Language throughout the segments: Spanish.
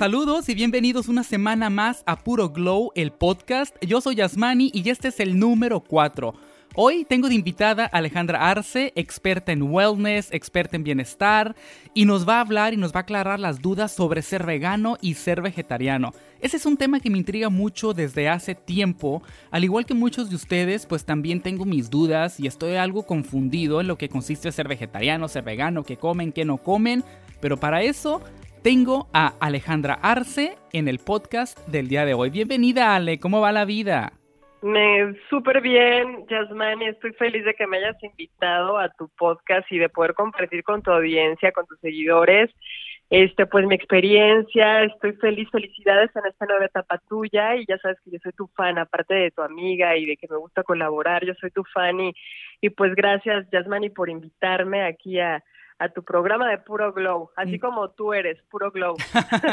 Saludos y bienvenidos una semana más a Puro Glow, el podcast. Yo soy Yasmani y este es el número 4. Hoy tengo de invitada a Alejandra Arce, experta en wellness, experta en bienestar, y nos va a hablar y nos va a aclarar las dudas sobre ser vegano y ser vegetariano. Ese es un tema que me intriga mucho desde hace tiempo, al igual que muchos de ustedes, pues también tengo mis dudas y estoy algo confundido en lo que consiste ser vegetariano, ser vegano, qué comen, qué no comen, pero para eso tengo a Alejandra Arce en el podcast del día de hoy. Bienvenida Ale, ¿cómo va la vida? Me súper bien, Yasmani. Estoy feliz de que me hayas invitado a tu podcast y de poder compartir con tu audiencia, con tus seguidores, este, pues mi experiencia. Estoy feliz, felicidades en esta nueva etapa tuya y ya sabes que yo soy tu fan, aparte de tu amiga y de que me gusta colaborar, yo soy tu fan y, y pues gracias, Yasmani, por invitarme aquí a, a tu programa de Puro Glow, así mm. como tú eres, Puro Glow.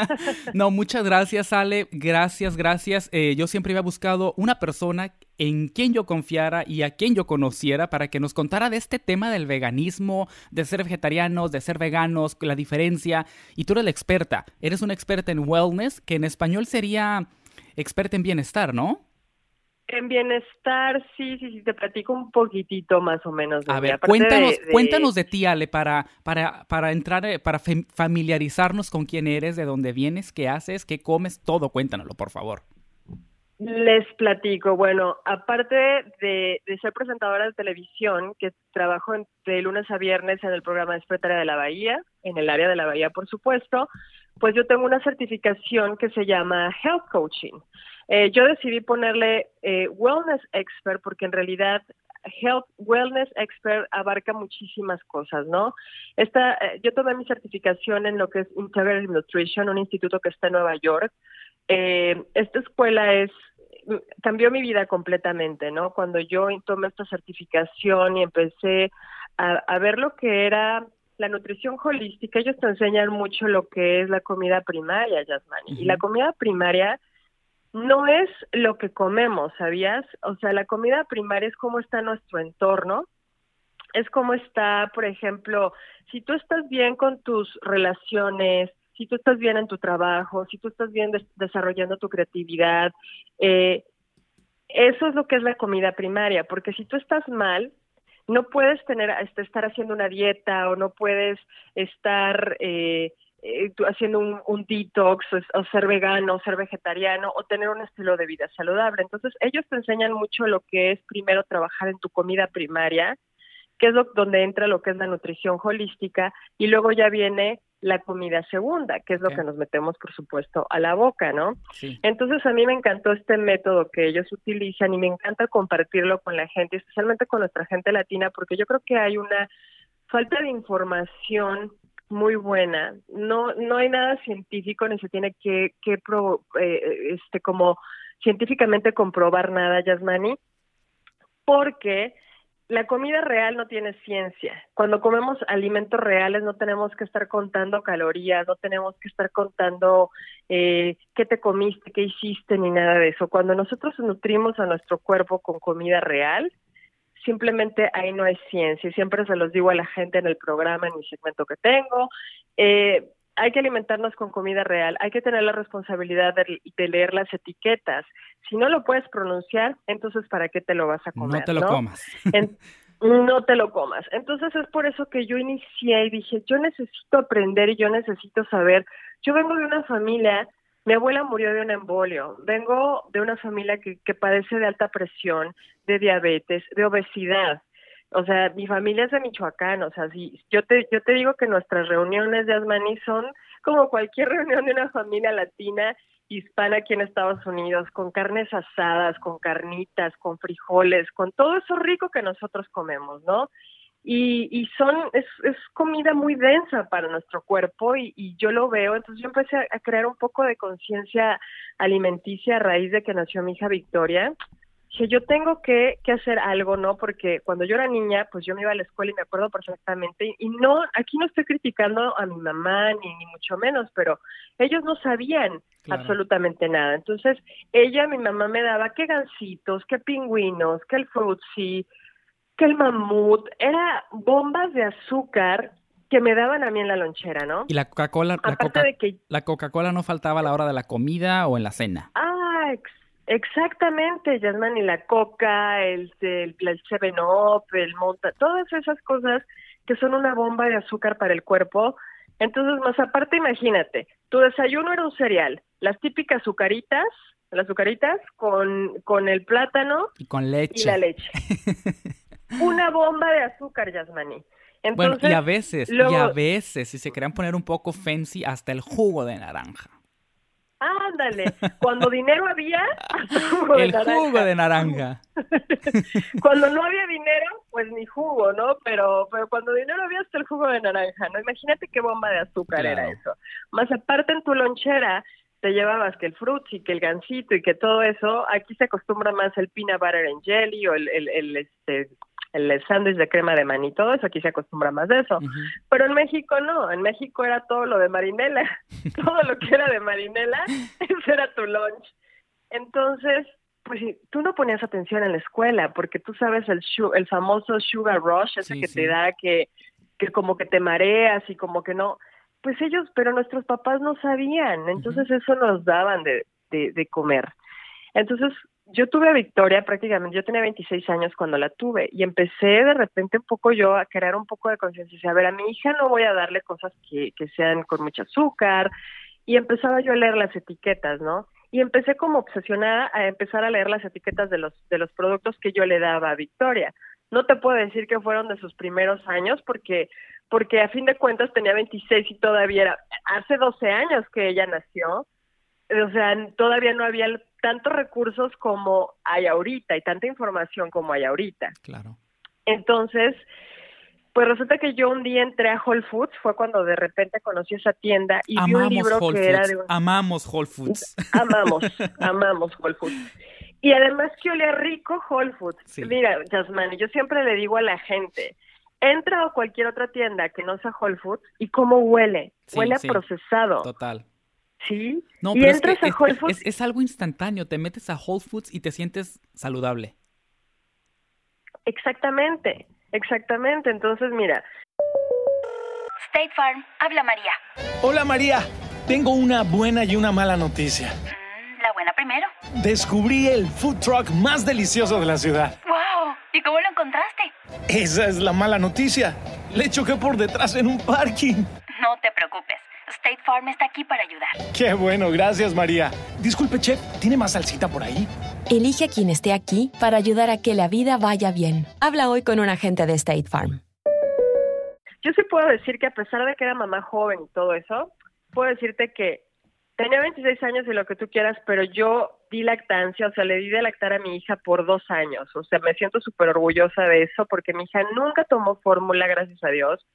no, muchas gracias, Ale. Gracias, gracias. Eh, yo siempre había buscado una persona en quien yo confiara y a quien yo conociera para que nos contara de este tema del veganismo, de ser vegetarianos, de ser veganos, la diferencia. Y tú eres la experta. Eres una experta en wellness, que en español sería experta en bienestar, ¿no? En bienestar, sí, sí, sí, te platico un poquitito más o menos. a ver, cuéntanos, de, cuéntanos de ti, Ale, para, para, para entrar, eh, para familiarizarnos con quién eres, de dónde vienes, qué haces, qué comes, todo, cuéntanoslo, por favor. Les platico, bueno, aparte de, de ser presentadora de televisión, que trabajo de lunes a viernes en el programa Despertaria de la Bahía, en el área de la Bahía, por supuesto, pues yo tengo una certificación que se llama Health Coaching. Eh, yo decidí ponerle eh, Wellness Expert porque en realidad Health Wellness Expert abarca muchísimas cosas, ¿no? Esta, eh, yo tomé mi certificación en lo que es Integrative Nutrition, un instituto que está en Nueva York. esta escuela es cambió mi vida completamente, ¿no? Cuando yo tomé esta certificación y empecé a, ver lo que era la nutrición holística, ellos te enseñan mucho lo que es la comida primaria, Yasmani. Y la comida primaria no es lo que comemos, ¿sabías? O sea, la comida primaria es cómo está nuestro entorno, es cómo está, por ejemplo, si tú estás bien con tus relaciones, si tú estás bien en tu trabajo, si tú estás bien desarrollando tu creatividad, eh, eso es lo que es la comida primaria, porque si tú estás mal, no puedes tener, este, estar haciendo una dieta o no puedes estar eh, eh, haciendo un, un detox o, ser vegano o ser vegetariano o tener un estilo de vida saludable. Entonces ellos te enseñan mucho lo que es primero trabajar en tu comida primaria, que es lo, donde entra lo que es la nutrición holística y luego ya viene la comida segunda, que es lo que nos metemos, por supuesto, a la boca, ¿no? Entonces a mí me encantó este método que ellos utilizan y me encanta compartirlo con la gente, especialmente con nuestra gente latina, porque yo creo que hay una falta de información muy buena. No, no hay nada científico ni se tiene que, que eh, este, como científicamente comprobar nada, Yasmani, porque la comida real no tiene ciencia. Cuando comemos alimentos reales no tenemos que estar contando calorías, no tenemos que estar contando eh, qué te comiste, qué hiciste, ni nada de eso. Cuando nosotros nutrimos a nuestro cuerpo con comida real, simplemente ahí no hay ciencia. Y siempre se los digo a la gente en el programa, en mi segmento que tengo. Eh, hay que alimentarnos con comida real, hay que tener la responsabilidad de, leer las etiquetas. Si no lo puedes pronunciar, entonces ¿para qué te lo vas a comer? No te lo comas. no te lo comas. Entonces es por eso que yo inicié y dije, yo necesito aprender y yo necesito saber. Yo vengo de una familia, mi abuela murió de un embolio, vengo de una familia que, que padece de alta presión, de diabetes, de obesidad o sea, mi familia es de Michoacán, o sea, si yo te yo te digo que nuestras reuniones de Asmani son como cualquier reunión de una familia latina hispana aquí en Estados Unidos, con carnes asadas, con carnitas, con frijoles, con todo eso rico que nosotros comemos, ¿no? Y, y son, es, es comida muy densa para nuestro cuerpo y, y yo lo veo, entonces yo empecé a, a crear un poco de conciencia alimenticia a raíz de que nació mi hija Victoria que yo tengo que, que hacer algo, ¿no? Porque cuando yo era niña, pues yo me iba a la escuela y me acuerdo perfectamente, y no, aquí no estoy criticando a mi mamá, ni, ni mucho menos, pero ellos no sabían Claro. absolutamente nada. Entonces, ella, mi mamá me daba que gansitos, que pingüinos, que el frutzi, que el mamut, era bombas de azúcar que me daban a mí en la lonchera, ¿no? Y la Coca-Cola, la Coca- que la Coca-Cola no faltaba a la hora de la comida o en la cena. Ah, ex- exactamente, Yasman, y la coca, el, el, el 7-Up, el monta, todas esas cosas que son una bomba de azúcar para el cuerpo. Entonces, más aparte, imagínate, tu desayuno era un cereal, las típicas azucaritas, las azucaritas con, con el plátano Y con y leche. la leche. una bomba de azúcar, Yasmani. Bueno, y a veces, y a veces, si se querían poner un poco fancy, hasta el jugo de naranja. ándale, cuando dinero había, hasta jugo de el jugo de naranja. cuando no había dinero, pues ni jugo, ¿no? Pero, pero cuando dinero había hasta el jugo de naranja, ¿no? Imagínate qué bomba de azúcar Claro. era eso. Más aparte en tu lonchera te llevabas que el frutzi, que el gansito y que todo eso, aquí se acostumbra más el peanut butter and jelly o el, el, el, este el sándwich de crema de maní, todo eso, aquí se acostumbra más de eso. Pero en México no, en México era todo lo de marinela, todo lo que era de marinela, ese era tu lunch. Entonces, pues sí, tú no ponías atención en la escuela, porque tú sabes el, el famoso sugar rush, ese Sí, que sí. te da que, que como que te mareas y como que no. Pues ellos, pero nuestros papás no sabían, entonces eso nos daban de, de, de comer. Entonces, yo tuve a Victoria prácticamente, yo tenía 26 años cuando la tuve y empecé de repente un poco yo a crear un poco de conciencia. A ver, a mi hija no voy a darle cosas que, que sean con mucho azúcar y empezaba yo a leer las etiquetas, ¿no? Y empecé como obsesionada a empezar a leer las etiquetas de los, de los productos que yo le daba a Victoria. No te puedo decir que fueron de sus primeros años porque porque a fin de cuentas tenía 26 y todavía era hace 12 años que ella nació o sea, todavía no había tantos recursos como hay ahorita y tanta información como hay ahorita. Claro. Entonces, pues resulta que yo un día entré a Whole Foods, fue cuando de repente conocí esa tienda y vi un libro Whole que era de un... Amamos Whole Foods. Amamos, amamos Whole Foods. Y además que olía rico Whole Foods. Sí. Mira, Jasmine, yo siempre le digo a la gente, entra a cualquier otra tienda que no sea Whole Foods y cómo huele. Sí, huele a procesado. Total. ¿Sí? No, y pero es, que entras a es, Whole es- Foods es- es algo instantáneo. Te metes a Whole Foods y te sientes saludable. Exactamente, exactamente. Entonces, mira, State Farm, habla María. Hola María, tengo una buena y una mala noticia. Mm, la buena primero. Descubrí el food truck más delicioso de la ciudad. ¡Wow! ¿Y cómo lo encontraste? Esa es la mala noticia. Le choqué por detrás en un parking. No te preocupes. State Farm está aquí para ayudar. Qué bueno, gracias María. Disculpe, chef, ¿tiene más salsita por ahí? Elige a quien esté aquí para ayudar a que la vida vaya bien. Habla hoy con un agente de State Farm. yo sí puedo decir que a pesar de que era mamá joven y todo eso, puedo decirte que tenía 26 años y lo que tú quieras, pero yo di lactancia, o sea, le di de lactar a mi hija por dos años. O sea, me siento súper orgullosa de eso porque mi hija nunca tomó fórmula, gracias a Dios.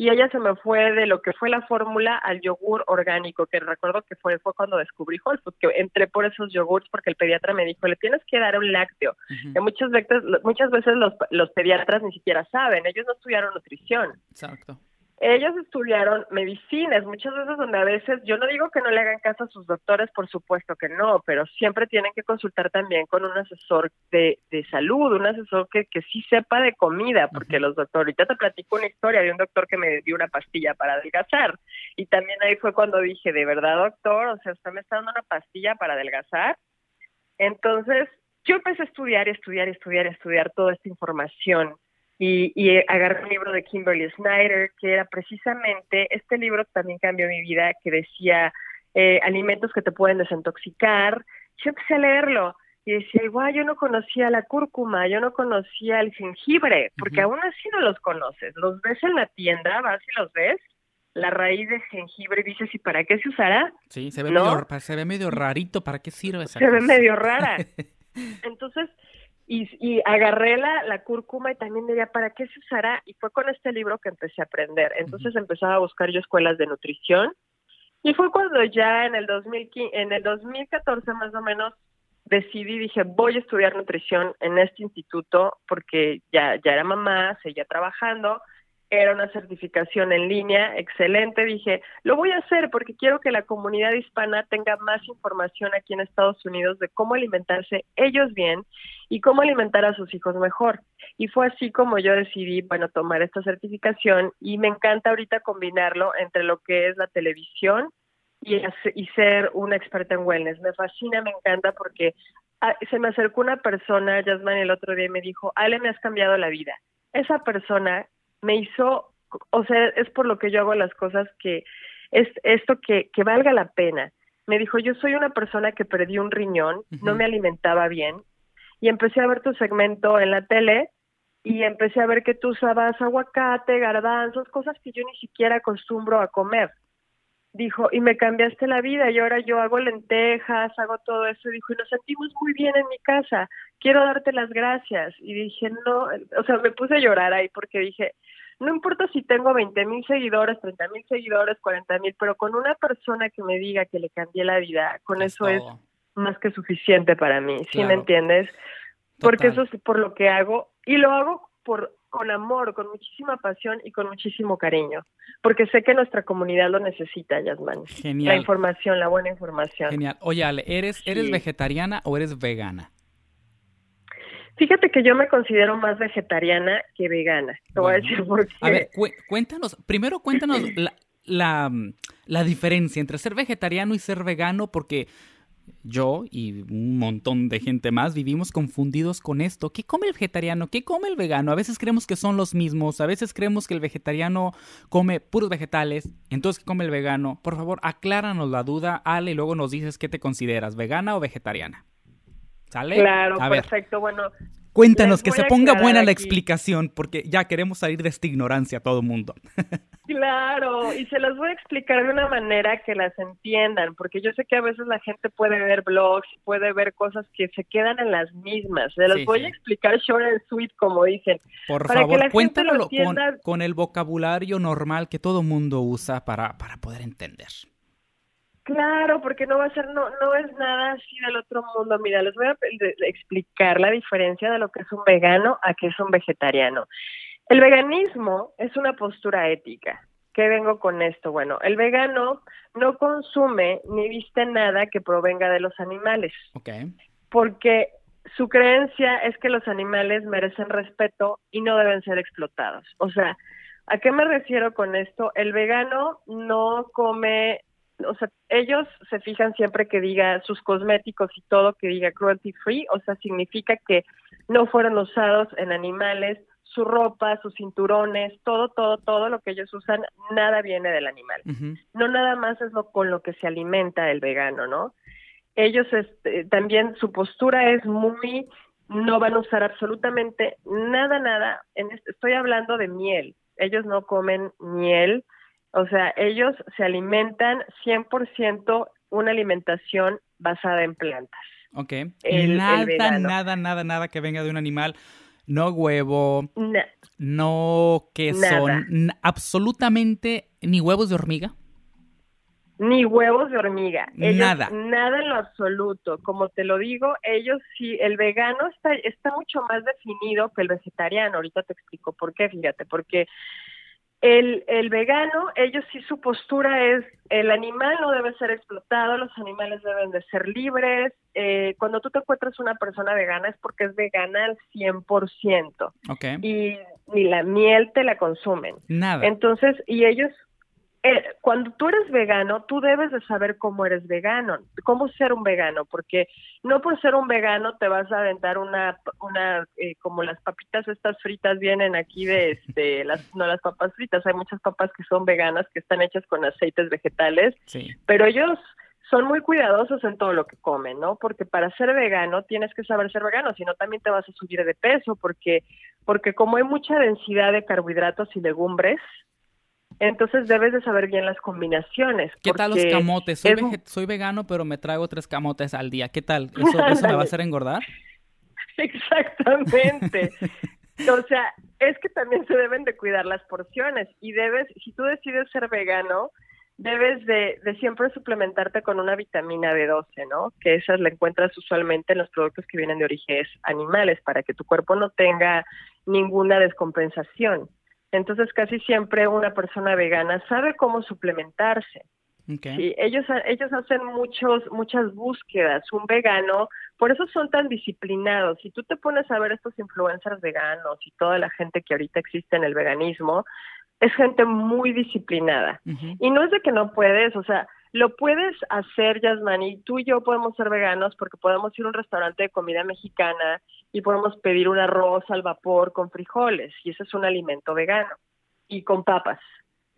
Y ella se me fue de lo que fue la fórmula al yogur orgánico, que recuerdo que fue, fue cuando descubrí Whole Foods, que entré por esos yogurts porque el pediatra me dijo, le tienes que dar un lácteo. Que muchas veces, muchas veces los, los pediatras ni siquiera saben, ellos no estudiaron nutrición. Exacto. Ellos estudiaron medicinas, muchas veces donde a veces, yo no digo que no le hagan caso a sus doctores, por supuesto que no, pero siempre tienen que consultar también con un asesor de, de salud, un asesor que, que sí sepa de comida, porque los doctores, ahorita te platico una historia de un doctor que me dio una pastilla para adelgazar, y también ahí fue cuando dije, de verdad doctor, o sea, usted me está dando una pastilla para adelgazar, entonces yo empecé a estudiar estudiar estudiar estudiar toda esta información y, y agarré un libro de Kimberly Snyder, que era precisamente, este libro también cambió mi vida, que decía eh, alimentos que te pueden desintoxicar. Yo empecé a leerlo y decía, igual yo no conocía la cúrcuma, yo no conocía el jengibre, porque Ujú. aún así no los conoces. Los ves en la tienda, vas y los ves, la raíz de jengibre, y dices, ¿y para qué se usará? Sí, se ve, ¿No? medio, se ve medio rarito. ¿Para qué sirve esa se ve medio rara. Entonces, y, y agarré la, la cúrcuma y también diría, ¿para qué se usará? Y fue con este libro que empecé a aprender. Entonces empezaba a buscar yo escuelas de nutrición y fue cuando ya en el, 2015, en el 2014 más o menos decidí, dije, voy a estudiar nutrición en este instituto porque ya, ya era mamá, seguía trabajando era una certificación en línea, excelente. Dije, lo voy a hacer porque quiero que la comunidad hispana tenga más información aquí en Estados Unidos de cómo alimentarse ellos bien y cómo alimentar a sus hijos mejor. Y fue así como yo decidí, bueno, tomar esta certificación y me encanta ahorita combinarlo entre lo que es la televisión y, y ser una experta en wellness. Me fascina, me encanta porque ah, se me acercó una persona, Jasmine, el otro día y me dijo, Ale, me has cambiado la vida. Esa persona me hizo, o sea, es por lo que yo hago las cosas que es esto que, que valga la pena. Me dijo, yo soy una persona que perdí un riñón, no me alimentaba bien, y empecé a ver tu segmento en la tele y empecé a ver que tú usabas aguacate, garbanzos, cosas que yo ni siquiera acostumbro a comer. Dijo, y me cambiaste la vida y ahora yo hago lentejas, hago todo eso. Dijo, y nos sentimos muy bien en mi casa, quiero darte las gracias. Y dije, no, o sea, me puse a llorar ahí porque dije, no importa si tengo 20 mil seguidores, 30 mil seguidores, 40 mil, pero con una persona que me diga que le cambié la vida, con eso es más que suficiente para mí, ¿sí me entiendes? Porque eso es por lo que hago y lo hago por con amor, con muchísima pasión y con muchísimo cariño, porque sé que nuestra comunidad lo necesita, Yasmán. Genial. La información, la buena información. Genial. Oye, Ale, ¿eres, ¿eres vegetariana o eres vegana? Fíjate que yo me considero más vegetariana que vegana. Te voy a decir por qué. A ver, cuéntanos, primero cuéntanos la, la, diferencia entre ser vegetariano y ser vegano, porque yo y un montón de gente más vivimos confundidos con esto. ¿Qué come el vegetariano? ¿Qué come el vegano? A veces creemos que son los mismos, a veces creemos que el vegetariano come puros vegetales, entonces ¿qué come el vegano? Por favor, acláranos la duda, Ale, y luego nos dices qué te consideras, vegana o vegetariana. ¿Sale? Claro, perfecto. Bueno, Cuéntanos, que se ponga buena la explicación, porque ya queremos salir de esta ignorancia a todo mundo. claro, y se las voy a explicar de una manera que las entiendan, porque yo sé que a veces la gente puede ver blogs, puede ver cosas que se quedan en las mismas. Se las voy a explicar short and sweet, como dicen. Por favor, cuéntanos con, con, el vocabulario normal que todo mundo usa para, para poder entender. Claro, porque no va a ser, no, no es nada así del otro mundo. Mira, les voy a explicar la diferencia de lo que es un vegano a que es un vegetariano. El veganismo es una postura ética. ¿Qué vengo con esto? Bueno, el vegano no consume ni viste nada que provenga de los animales. Okay. Porque su creencia es que los animales merecen respeto y no deben ser explotados. O sea, ¿a qué me refiero con esto? El vegano no come o sea, ellos se fijan siempre que diga sus cosméticos y todo que diga cruelty free, o sea, significa que no fueron usados en animales, su ropa, sus cinturones, todo, todo, todo lo que ellos usan, nada viene del animal. No nada más es lo con lo que se alimenta el vegano, ¿no? Ellos este, también su postura es muy no van a usar absolutamente nada, nada. En estoy hablando de miel. Ellos no comen miel, o sea, ellos se alimentan 100% una alimentación basada en plantas. Ok. nada, nada, nada, nada que venga de un animal. No huevo. no queso. absolutamente ni huevos de hormiga. Ni huevos de hormiga. nada. Nada en lo absoluto. Como te lo digo, ellos sí, el vegano está, está mucho más definido que el vegetariano. Ahorita te explico por qué, fíjate, porque el, el vegano, ellos sí su postura es, el animal no debe ser explotado, los animales deben de ser libres. Eh, cuando tú te encuentras una persona vegana es porque es vegana al 100%. Okay. Y ni la miel te la consumen. Nada. Entonces, y ellos eh, cuando tú eres vegano, tú debes de saber cómo eres vegano, cómo ser un vegano, porque no por ser un vegano te vas a aventar una, una eh, como las papitas estas fritas vienen aquí de, este, las, no las papas fritas, hay muchas papas que son veganas, que están hechas con aceites vegetales, pero ellos son muy cuidadosos en todo lo que comen, ¿no? Porque para ser vegano tienes que saber ser vegano, si no también te vas a subir de peso, porque, porque como hay mucha densidad de carbohidratos y legumbres, entonces debes de saber bien las combinaciones. ¿Qué tal los camotes? Soy, soy, vegano, pero me traigo tres camotes al día. ¿Qué tal? ¿Eso, me va a hacer engordar? Exactamente. o sea, es que también se deben de cuidar las porciones y debes, si tú decides ser vegano, debes de, de, siempre suplementarte con una vitamina B12, ¿no? Que esas la encuentras usualmente en los productos que vienen de orígenes animales para que tu cuerpo no tenga ninguna descompensación. Entonces, casi siempre una persona vegana sabe cómo suplementarse. Sí, ellos, ellos hacen muchos, muchas búsquedas. Un vegano, por eso son tan disciplinados. Si tú te pones a ver estos influencers veganos y toda la gente que ahorita existe en el veganismo, es gente muy disciplinada. Y no es de que no puedes, o sea, lo puedes hacer, Yasmani. Tú y yo podemos ser veganos porque podemos ir a un restaurante de comida mexicana y podemos pedir un arroz al vapor con frijoles, y ese es un alimento vegano, y con papas.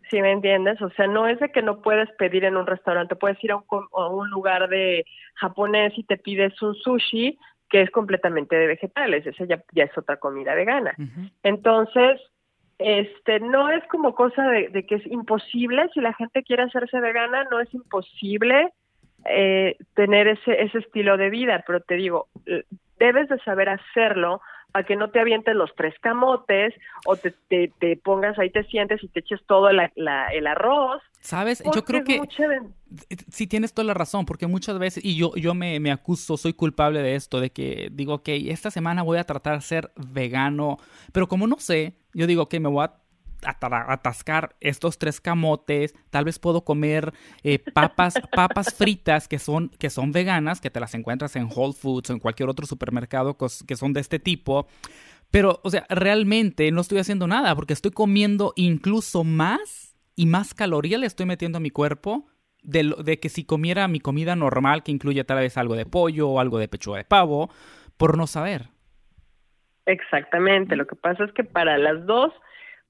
¿Sí me entiendes? O sea, no es de que no puedes pedir en un restaurante, puedes ir a un, lugar de japonés y te pides un sushi que es completamente de vegetales, esa ya, ya es otra comida vegana. Entonces, este no es como cosa de, que es imposible si la gente quiere hacerse vegana no es imposible eh, tener ese ese estilo de vida pero te digo debes de saber hacerlo para que no te avientes los tres camotes o te, te, pongas ahí, te sientes y te eches todo el arroz. Sabes, yo creo que sí tienes toda la razón, porque muchas veces, y yo, yo me, me, acuso, soy culpable de esto, de que digo, ok, esta semana voy a tratar de ser vegano, pero como no sé, yo digo, ok, me voy a atascar estos tres camotes, tal vez puedo comer eh, papas, papas fritas que son, que son veganas, que te las encuentras en Whole Foods o en cualquier otro supermercado que son de este tipo. Pero, o sea, realmente no estoy haciendo nada porque estoy comiendo incluso más y más calorías le estoy metiendo a mi cuerpo de, de que si comiera mi comida normal, que incluye tal vez algo de pollo o algo de pechuga de pavo, por no saber. Exactamente, lo que pasa es que para las dos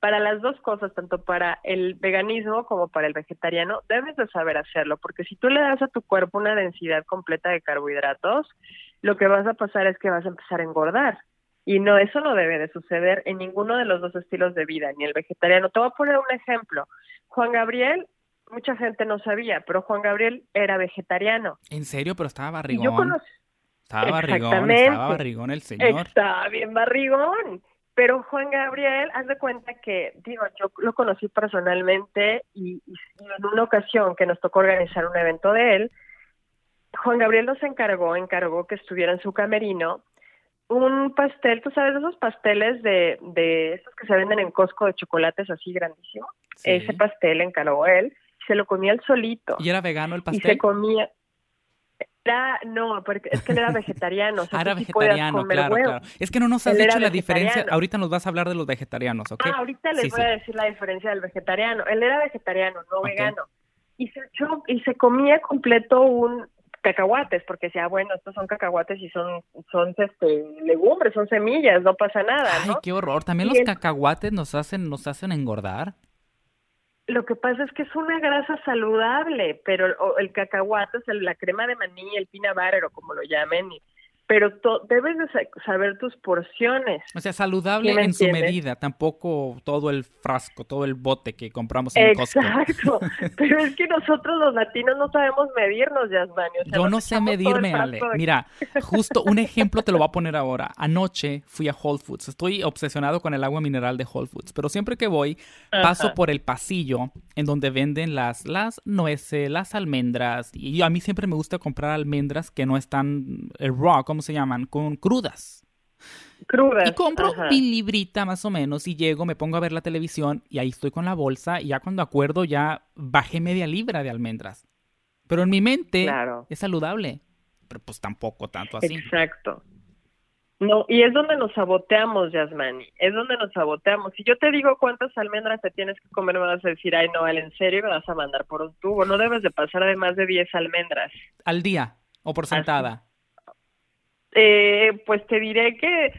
para las dos cosas, tanto para el veganismo como para el vegetariano, debes de saber hacerlo, porque si tú le das a tu cuerpo una densidad completa de carbohidratos, lo que vas a pasar es que vas a empezar a engordar. Y no, eso no debe de suceder en ninguno de los dos estilos de vida, ni el vegetariano. Te voy a poner un ejemplo. Juan Gabriel, mucha gente no sabía, pero Juan Gabriel era vegetariano. ¿En serio? Pero estaba barrigón. Yo Estaba barrigón, estaba barrigón el señor. Estaba bien barrigón. Pero Juan Gabriel, haz de cuenta que, digo, yo lo conocí personalmente y, en una ocasión que nos tocó organizar un evento de él, Juan Gabriel nos encargó, encargó que estuviera en su camerino un pastel, tú sabes, esos pasteles de, de esos que se venden en Costco de chocolates así grandísimo. Ese pastel encargó él, se lo comía él solito. ¿Y era vegano el pastel? Y se comía, no, porque es que él era vegetariano. ah, era vegetariano, claro, claro. Es que no nos has dicho la diferencia. Ahorita nos vas a hablar de los vegetarianos, ¿ok? Ah, ahorita les voy a decir la diferencia del vegetariano. Él era vegetariano, no vegano. Y se, echó, y se comía completo un cacahuates, porque decía, bueno, estos son cacahuates y son, son este, legumbres, son semillas, no pasa nada, ¿no? Ay, qué horror. También los cacahuates nos hacen, nos hacen engordar. Lo que pasa es que es una grasa saludable, pero el cacahuate, es la crema de maní, el o como lo llamen, pero debes de saber tus porciones. O sea, saludable en su medida, tampoco todo el frasco, todo el bote que compramos en Costco. Exacto, pero es que nosotros los latinos no sabemos medirnos, Yasmani. Yo no sé medirme, Ale. Mira, justo un ejemplo te lo voy a poner ahora. Anoche fui a Whole Foods. Estoy obsesionado con el agua mineral de Whole Foods, pero siempre que voy paso por el pasillo en donde venden las, las nueces, las almendras, y a mí siempre me gusta comprar almendras que no están eh, raw, ¿cómo se llaman? Con crudas. Crudas. Y compro mi librita más o menos y llego, me pongo a ver la televisión y ahí estoy con la bolsa y ya cuando acuerdo ya bajé media libra de almendras. Pero en mi mente es saludable, pero pues tampoco tanto así. Exacto. No, y es donde nos saboteamos, Yasmani, es donde nos saboteamos. Si yo te digo cuántas almendras te tienes que comer, me vas a decir, ay, no, ¿en serio me vas a mandar por un tubo? No debes de pasar de más de 10 almendras. ¿Al día o por sentada? Eh, pues te diré que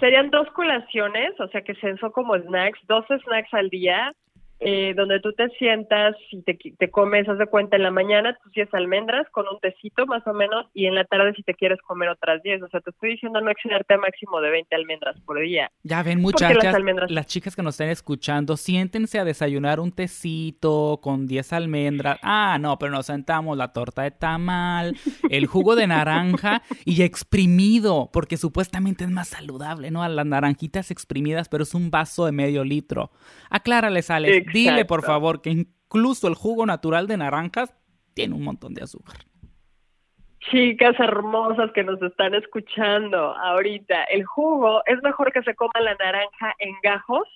serían dos colaciones, o sea que son como snacks, dos snacks al día, eh, donde tú te sientas y te, te comes, haz de cuenta, en la mañana tus 10 almendras con un tecito más o menos y en la tarde si te quieres comer otras 10. O sea, te estoy diciendo no excederte a máximo de 20 almendras por día. Ya ven, muchachas, las, chicas que nos estén escuchando, siéntense a desayunar un tecito con 10 almendras. Ah, no, pero nos sentamos la torta de tamal, el jugo de naranja y exprimido, porque supuestamente es más saludable, ¿no? A las naranjitas exprimidas, pero es un vaso de medio litro. Aclárales, Alex. Dile, por favor, que incluso el jugo natural de naranjas tiene un montón de azúcar. Chicas hermosas que nos están escuchando ahorita, el jugo es mejor que se coma la naranja en gajos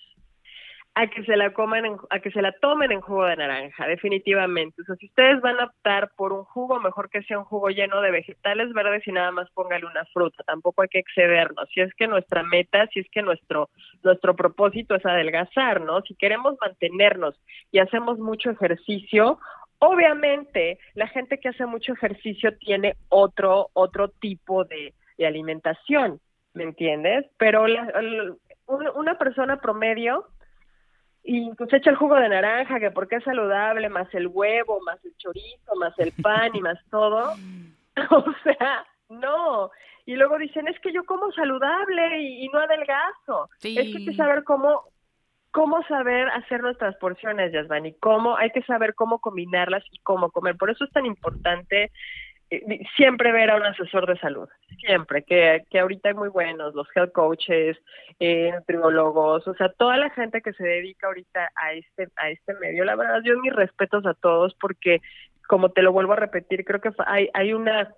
a que se la coman a que se la tomen en jugo de naranja, definitivamente. O sea, si ustedes van a optar por un jugo, mejor que sea un jugo lleno de vegetales verdes y nada más póngale una fruta. Tampoco hay que excedernos. Si es que nuestra meta, si es que nuestro nuestro propósito es adelgazar, ¿no? Si queremos mantenernos y hacemos mucho ejercicio, obviamente la gente que hace mucho ejercicio tiene otro otro tipo de, de alimentación, ¿me entiendes? Pero la, una persona promedio y pues echa el jugo de naranja, que porque es saludable, más el huevo, más el chorizo, más el pan y más todo. o sea, no. Y luego dicen, es que yo como saludable y, no adelgazo. Es que hay que saber cómo, cómo saber hacer nuestras porciones, Yasmani, y cómo, hay que saber cómo combinarlas y cómo comer. Por eso es tan importante siempre ver a un asesor de salud, siempre, que, que ahorita hay muy buenos, los health coaches, eh, nutriólogos, o sea, toda la gente que se dedica ahorita a este, a este medio, la verdad, yo mis respetos a todos porque, como te lo vuelvo a repetir, creo que hay, hay una,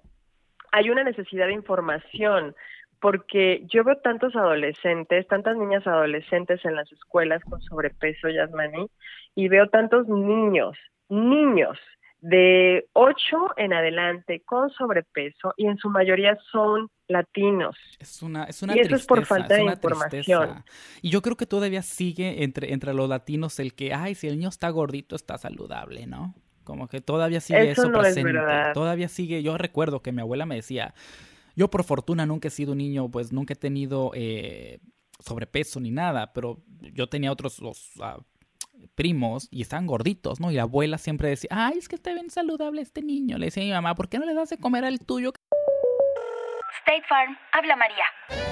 hay una necesidad de información, porque yo veo tantos adolescentes, tantas niñas adolescentes en las escuelas con sobrepeso, Yasmani, y veo tantos niños, niños de 8 en adelante con sobrepeso y en su mayoría son latinos. Es una, es una y eso es por falta de información. Y yo creo que todavía sigue entre, entre los latinos el que, ay, si el niño está gordito, está saludable, ¿no? Como que todavía sigue eso, presente. Todavía sigue, yo recuerdo que mi abuela me decía, yo por fortuna nunca he sido un niño, pues nunca he tenido eh, sobrepeso ni nada, pero yo tenía otros los, ah, primos y estaban gorditos, ¿no? Y la abuela siempre decía, ay, es que está bien saludable este niño. Le decía a mi mamá, ¿por qué no le das de comer al tuyo? State Farm, habla María.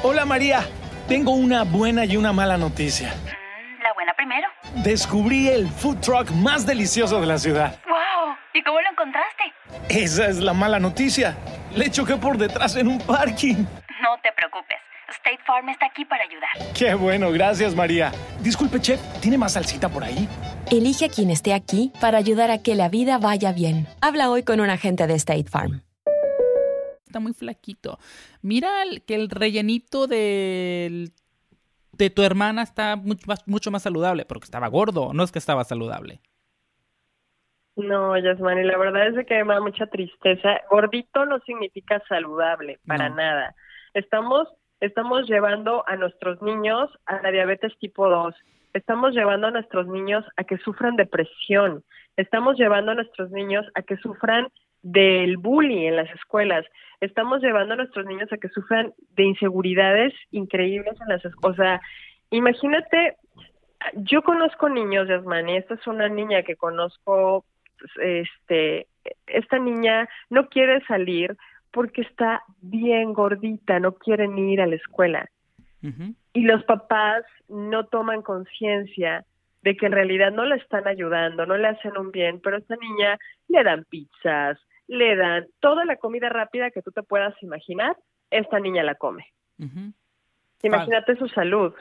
Hola María, tengo una buena y una mala noticia. Mm, la buena primero. Descubrí el food truck más delicioso de la ciudad. ¡Wow! ¿Y cómo lo encontraste? Esa es la mala noticia. Le choqué por detrás en un parking. No te preocupes. State Farm está aquí para ayudar. Qué bueno, gracias María. Disculpe, chef, ¿tiene más salsita por ahí? Elige a quien esté aquí para ayudar a que la vida vaya bien. Habla hoy con un agente de State Farm. Está muy flaquito. Mira que el rellenito de tu hermana está mucho más, mucho más saludable, porque estaba gordo, no es que estaba saludable. No, Yasmani, la verdad es que me da mucha tristeza. Gordito no significa saludable, para nada. Estamos estamos llevando a nuestros niños a la diabetes tipo 2, estamos llevando a nuestros niños a que sufran depresión, estamos llevando a nuestros niños a que sufran del bullying en las escuelas, estamos llevando a nuestros niños a que sufran de inseguridades increíbles en las escuelas. O sea, imagínate, yo conozco niños, Yasmani, esta es una niña que conozco, este, esta niña no quiere salir porque está bien gordita, no quieren ir a la escuela. Y los papás no toman conciencia de que en realidad no le están ayudando, no le hacen un bien, pero a esta niña le dan pizzas, le dan toda la comida rápida que tú te puedas imaginar, esta niña la come. Imagínate su salud,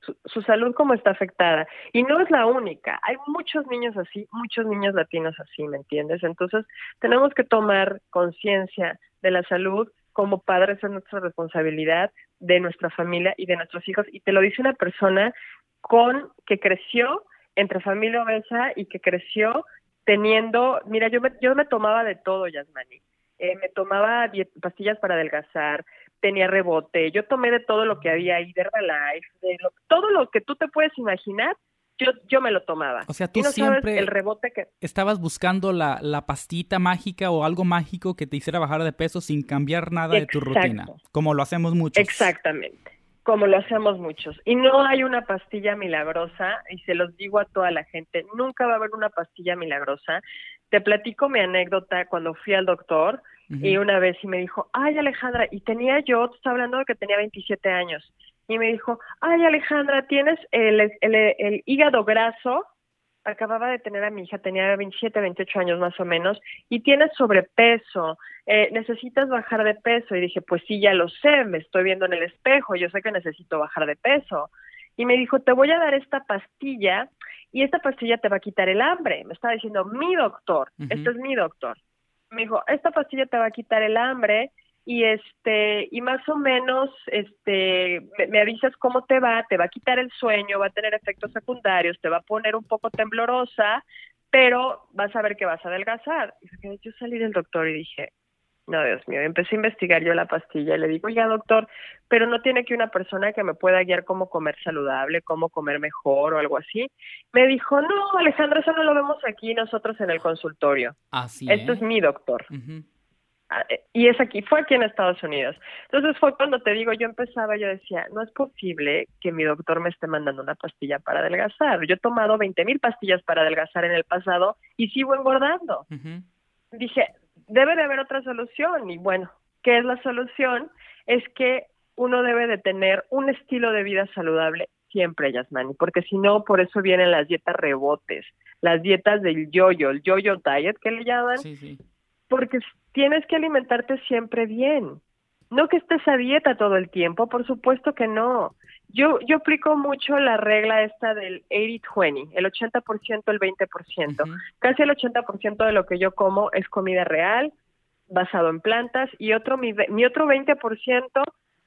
su, salud como está afectada. Y no es la única, hay muchos niños así, muchos niños latinos así, ¿me entiendes? Entonces tenemos que tomar conciencia de la salud como padres es nuestra responsabilidad de nuestra familia y de nuestros hijos. Y te lo dice una persona con que creció entre familia obesa y que creció teniendo, mira, yo me, yo me tomaba de todo, Yasmani. Eh, me tomaba pastillas para adelgazar, tenía rebote, yo tomé de todo lo que había ahí, de Herbalife, de todo lo que tú te puedes imaginar, yo, yo me lo tomaba. O sea, tú siempre el rebote que... estabas buscando la, la pastita mágica o algo mágico que te hiciera bajar de peso sin cambiar nada de tu rutina, como lo hacemos muchos. Exactamente. como lo hacemos muchos. Y no hay una pastilla milagrosa, y se los digo a toda la gente, nunca va a haber una pastilla milagrosa. Te platico mi anécdota cuando fui al doctor y una vez y me dijo, ay Alejandra, y tenía yo, te estoy hablando de que tenía 27 años, y me dijo, ay Alejandra, tienes el, el, el hígado graso, acababa de tener a mi hija, tenía 27, 28 años más o menos, y tienes sobrepeso, eh, necesitas bajar de peso. Y dije, pues sí, ya lo sé, me estoy viendo en el espejo, yo sé que necesito bajar de peso. Y me dijo, te voy a dar esta pastilla y esta pastilla te va a quitar el hambre. Me estaba diciendo, mi doctor, este es mi doctor me dijo, esta pastilla te va a quitar el hambre y este y más o menos este me, avisas cómo te va, te va a quitar el sueño, va a tener efectos secundarios, te va a poner un poco temblorosa, pero vas a ver que vas a adelgazar. Y yo salí del doctor y dije, no, Dios mío, empecé a investigar yo la pastilla y le digo, ya doctor, pero no tiene que una persona que me pueda guiar cómo comer saludable, cómo comer mejor o algo así. Me dijo, no, Alejandra, eso no lo vemos aquí nosotros en el consultorio. Así Esto es mi doctor. Ah, eh, y es aquí, fue aquí en Estados Unidos. Entonces fue cuando te digo, yo empezaba, yo decía, no es posible que mi doctor me esté mandando una pastilla para adelgazar. Yo he tomado 20 mil pastillas para adelgazar en el pasado y sigo engordando. Dije, debe de haber otra solución y bueno, ¿qué es la solución? Es que uno debe de tener un estilo de vida saludable siempre, Yasmani, porque si no, por eso vienen las dietas rebotes, las dietas del yo-yo, el yo-yo diet que le llaman, sí, sí. porque tienes que alimentarte siempre bien. No que estés a dieta todo el tiempo, por supuesto que no. Yo, yo aplico mucho la regla esta del 80-20, el 80%, el 20%. Casi el 80% de lo que yo como es comida real, basado en plantas, y otro mi, mi otro 20%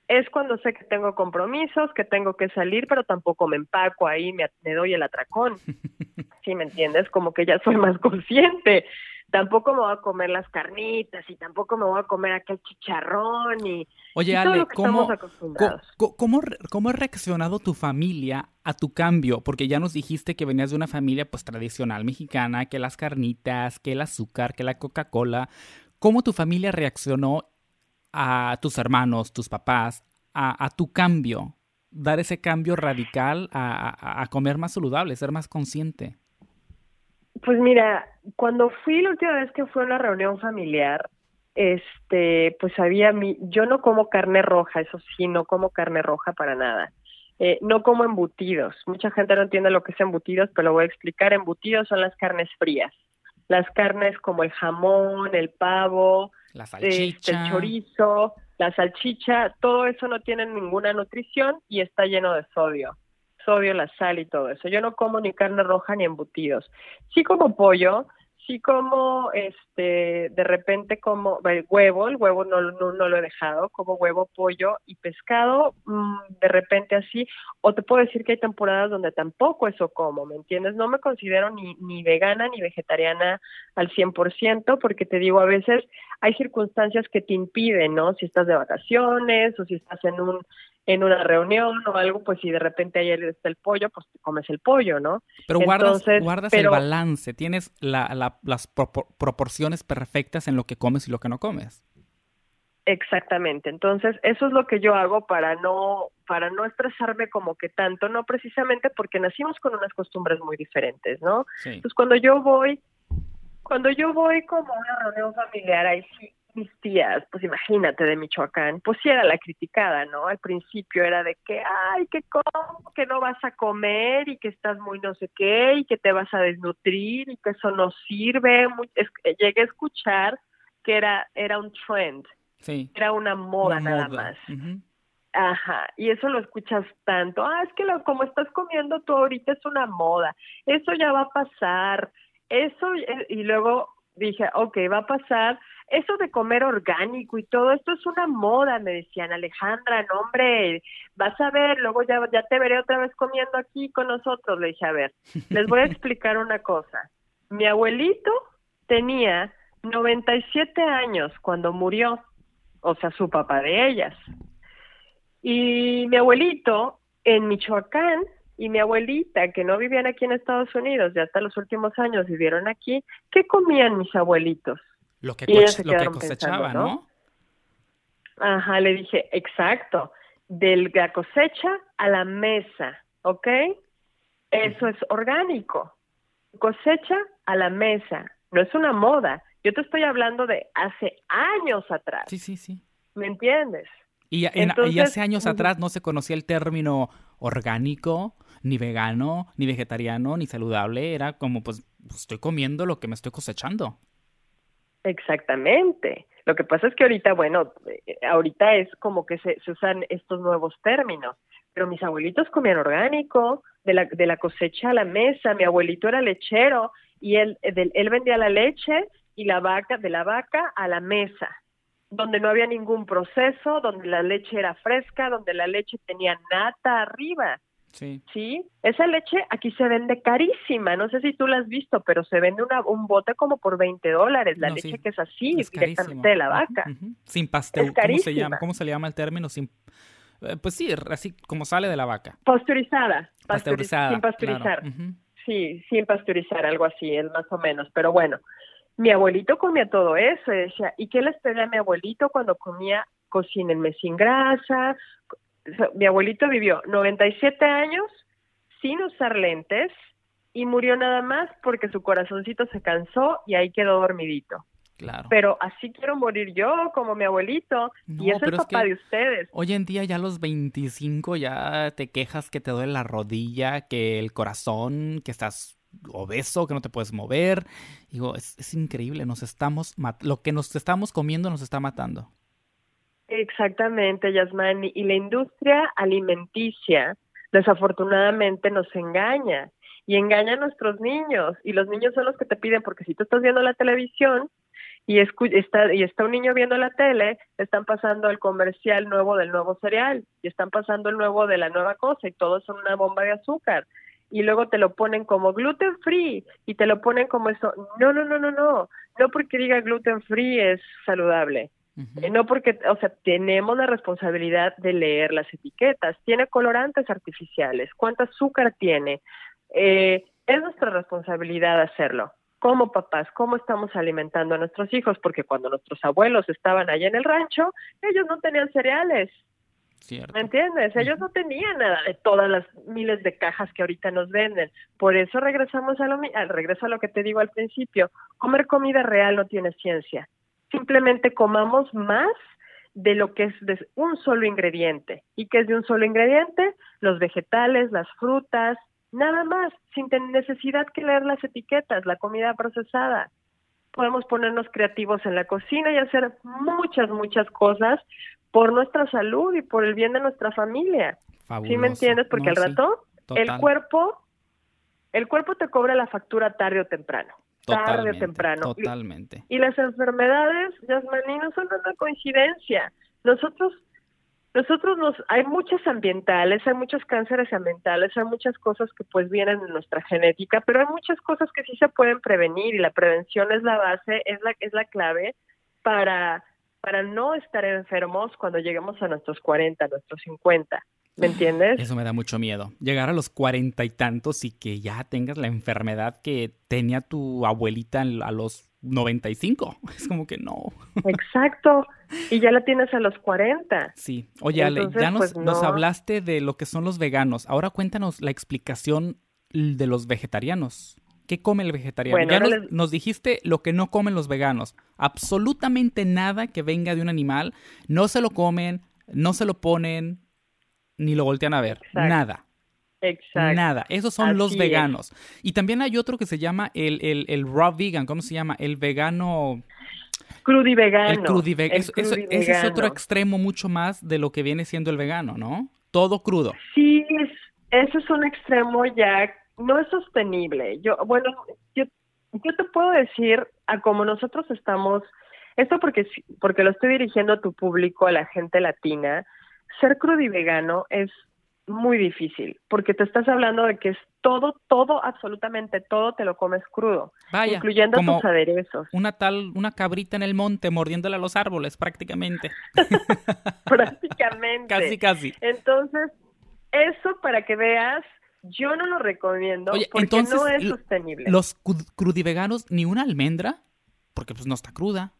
es cuando sé que tengo compromisos, que tengo que salir, pero tampoco me empaco ahí, me, me doy el atracón. ¿Sí me entiendes? Como que ya soy más consciente tampoco me voy a comer las carnitas y tampoco me voy a comer aquel chicharrón y, Oye, Ale, ¿cómo, ¿cómo, ¿cómo, ha reaccionado tu familia a tu cambio? Porque ya nos dijiste que venías de una familia pues tradicional mexicana, que las carnitas, que el azúcar, que la Coca-Cola. ¿Cómo tu familia reaccionó a tus hermanos, tus papás, a, tu cambio? Dar ese cambio radical a, a comer más saludable, ser más consciente. Pues mira, cuando fui la última vez que fue a una reunión familiar, este, pues había mi, yo no como carne roja, eso sí, no como carne roja para nada. Eh, no como embutidos. Mucha gente no entiende lo que es embutidos, pero lo voy a explicar. Embutidos son las carnes frías. Las carnes como el jamón, el pavo, la salchicha. Este, el chorizo, la salchicha, todo eso no tiene ninguna nutrición y está lleno de sodio sodio, la sal y todo eso. Yo no como ni carne roja ni embutidos. Sí como pollo, sí como, este, de repente como el huevo, el huevo no, no, lo he dejado, como huevo, pollo y pescado, mm, de repente así, o te puedo decir que hay temporadas donde tampoco eso como, ¿me entiendes? No me considero ni, ni vegana ni vegetariana al 100%, porque te digo, a veces hay circunstancias que te impiden, ¿no? Si estás de vacaciones o si estás en un en una reunión o algo, pues si de repente ayer está el pollo, pues te comes el pollo, ¿no? Pero guardas, guardas el balance, tienes la, las proporciones perfectas en lo que comes y lo que no comes. Exactamente. Entonces, eso es lo que yo hago para no para no estresarme como que tanto, no precisamente porque nacimos con unas costumbres muy diferentes, ¿no? Entonces, cuando yo voy cuando yo voy como a una reunión familiar, ahí sí mis tías, pues imagínate de Michoacán, pues sí era la criticada, ¿no? Al principio era de que, ay, que cómo, que no vas a comer y que estás muy no sé qué y que te vas a desnutrir y que eso no sirve. llegué a escuchar que era, era un trend, sí. era una moda nada más. Ajá, y eso lo escuchas tanto. Ah, es que lo, como estás comiendo tú ahorita es una moda. Eso ya va a pasar. Eso, eh, y luego dije, ok, va a pasar eso de comer orgánico y todo esto es una moda, me decían, Alejandra, no hombre, vas a ver, luego ya, ya te veré otra vez comiendo aquí con nosotros. Le dije, a ver, les voy a explicar una cosa. Mi abuelito tenía 97 años cuando murió, o sea, su papá de ellas. Y mi abuelito en Michoacán y mi abuelita, que no vivían aquí en Estados Unidos, ya hasta los últimos años vivieron aquí, ¿qué comían mis abuelitos? Lo que, cosechaba, ¿no? Ajá, le dije, exacto. de la cosecha a la mesa, ¿ok? Eso es orgánico. Cosecha a la mesa, no es una moda. Yo te estoy hablando de hace años atrás. Sí, sí, sí. ¿Me entiendes? Y, y hace años atrás no se conocía el término orgánico, ni vegano, ni vegetariano, ni saludable. Era como, pues, estoy comiendo lo que me estoy cosechando. Exactamente. Lo que pasa es que ahorita, bueno, eh, ahorita es como que se, usan estos nuevos términos, pero mis abuelitos comían orgánico, de la, de la cosecha a la mesa, mi abuelito era lechero y él, él vendía la leche y la vaca, de la vaca a la mesa, donde no había ningún proceso, donde la leche era fresca, donde la leche tenía nata arriba. Sí. Sí, esa leche aquí se vende carísima, no sé si tú la has visto, pero se vende una, un bote como por 20 dólares, la leche que es así, directamente de la vaca. Sin pastel, ¿cómo se llama? ¿Cómo se le llama el término? Sin, eh, pues sí, así como sale de la vaca. Pasteurizada. Pasteurizada. Sin pasteurizar. Sí, sin pasteurizar, algo así, es más o menos, pero bueno. Mi abuelito comía todo eso, y decía, ¿y qué les pedía a mi abuelito cuando comía cocínenme sin grasa, mi abuelito vivió 97 años sin usar lentes y murió nada más porque su corazoncito se cansó y ahí quedó dormidito. Claro. Pero así quiero morir yo, como mi abuelito, y es el papá de ustedes. Hoy en día ya a los 25 ya te quejas que te duele la rodilla, que el corazón, que estás obeso, que no te puedes mover. Digo, es, es increíble, nos estamos lo que nos estamos comiendo nos está matando. Exactamente, Yasmani. Y la industria alimenticia, desafortunadamente, nos engaña y engaña a nuestros niños. Y los niños son los que te piden, porque si tú estás viendo la televisión y, está, y está un niño viendo la tele, están pasando el comercial nuevo del nuevo cereal y están pasando el nuevo de la nueva cosa y todo es una bomba de azúcar. Y luego te lo ponen como gluten free y te lo ponen como eso. No, no, no, no, no. No porque diga gluten free es saludable no porque, o sea, tenemos la responsabilidad de leer las etiquetas. Tiene colorantes artificiales. ¿Cuánto azúcar tiene? Eh, es nuestra responsabilidad hacerlo. Como papás, ¿cómo estamos alimentando a nuestros hijos? Porque cuando nuestros abuelos estaban allá en el rancho, ellos no tenían cereales. ¿Me entiendes? Ellos no tenían nada de todas las miles de cajas que ahorita nos venden. Por eso regresamos a lo, regreso a lo que te digo al principio. Comer comida real no tiene ciencia simplemente comamos más de lo que es de un solo ingrediente. ¿Y qué es de un solo ingrediente? Los vegetales, las frutas, nada más, sin necesidad que leer las etiquetas, la comida procesada. Podemos ponernos creativos en la cocina y hacer muchas, muchas cosas por nuestra salud y por el bien de nuestra familia. ¿Sí me entiendes? Porque al rato el cuerpo el cuerpo te cobra la factura tarde o temprano tarde o temprano. Totalmente. Y, las enfermedades, Yasmani, no son una coincidencia. Nosotros, nosotros nos, hay muchas ambientales, hay muchos cánceres ambientales, hay muchas cosas que pues vienen en nuestra genética, pero hay muchas cosas que sí se pueden prevenir y la prevención es la base, es la, es la clave para, para no estar enfermos cuando lleguemos a nuestros 40, a nuestros 50. ¿Me entiendes? Eso me da mucho miedo. Llegar a los cuarenta y tantos y que ya tengas la enfermedad que tenía tu abuelita a los 95. Es como que no. Exacto. Y ya la tienes a los 40. Sí. Oye, Ale, ya nos, pues, nos hablaste de lo que son los veganos. Ahora cuéntanos la explicación de los vegetarianos. ¿Qué come el vegetariano? ya nos, nos, dijiste lo que no comen los veganos. Absolutamente nada que venga de un animal. No se lo comen, no se lo ponen, ni lo voltean a ver. Nada. Exacto. Nada. Esos son los veganos. Y también hay otro que se llama el, el, el, raw vegan. ¿Cómo se llama? El vegano. Crudivegano. El crudivegano. Ese es otro extremo mucho más de lo que viene siendo el vegano, ¿no? Todo crudo. Sí, eso es un extremo ya. No es sostenible. Yo, bueno, yo, yo te puedo decir, a como nosotros estamos. Esto porque, porque lo estoy dirigiendo a tu público, a la gente latina ser vegano es muy difícil, porque te estás hablando de que es todo, todo, absolutamente todo te lo comes crudo, Vaya, incluyendo tus aderezos. Una tal, una cabrita en el monte mordiéndole a los árboles, prácticamente. prácticamente. casi, casi. Entonces, eso para que veas, yo no lo recomiendo porque no es sostenible. Los crudiveganos, ni una almendra, porque pues no está cruda.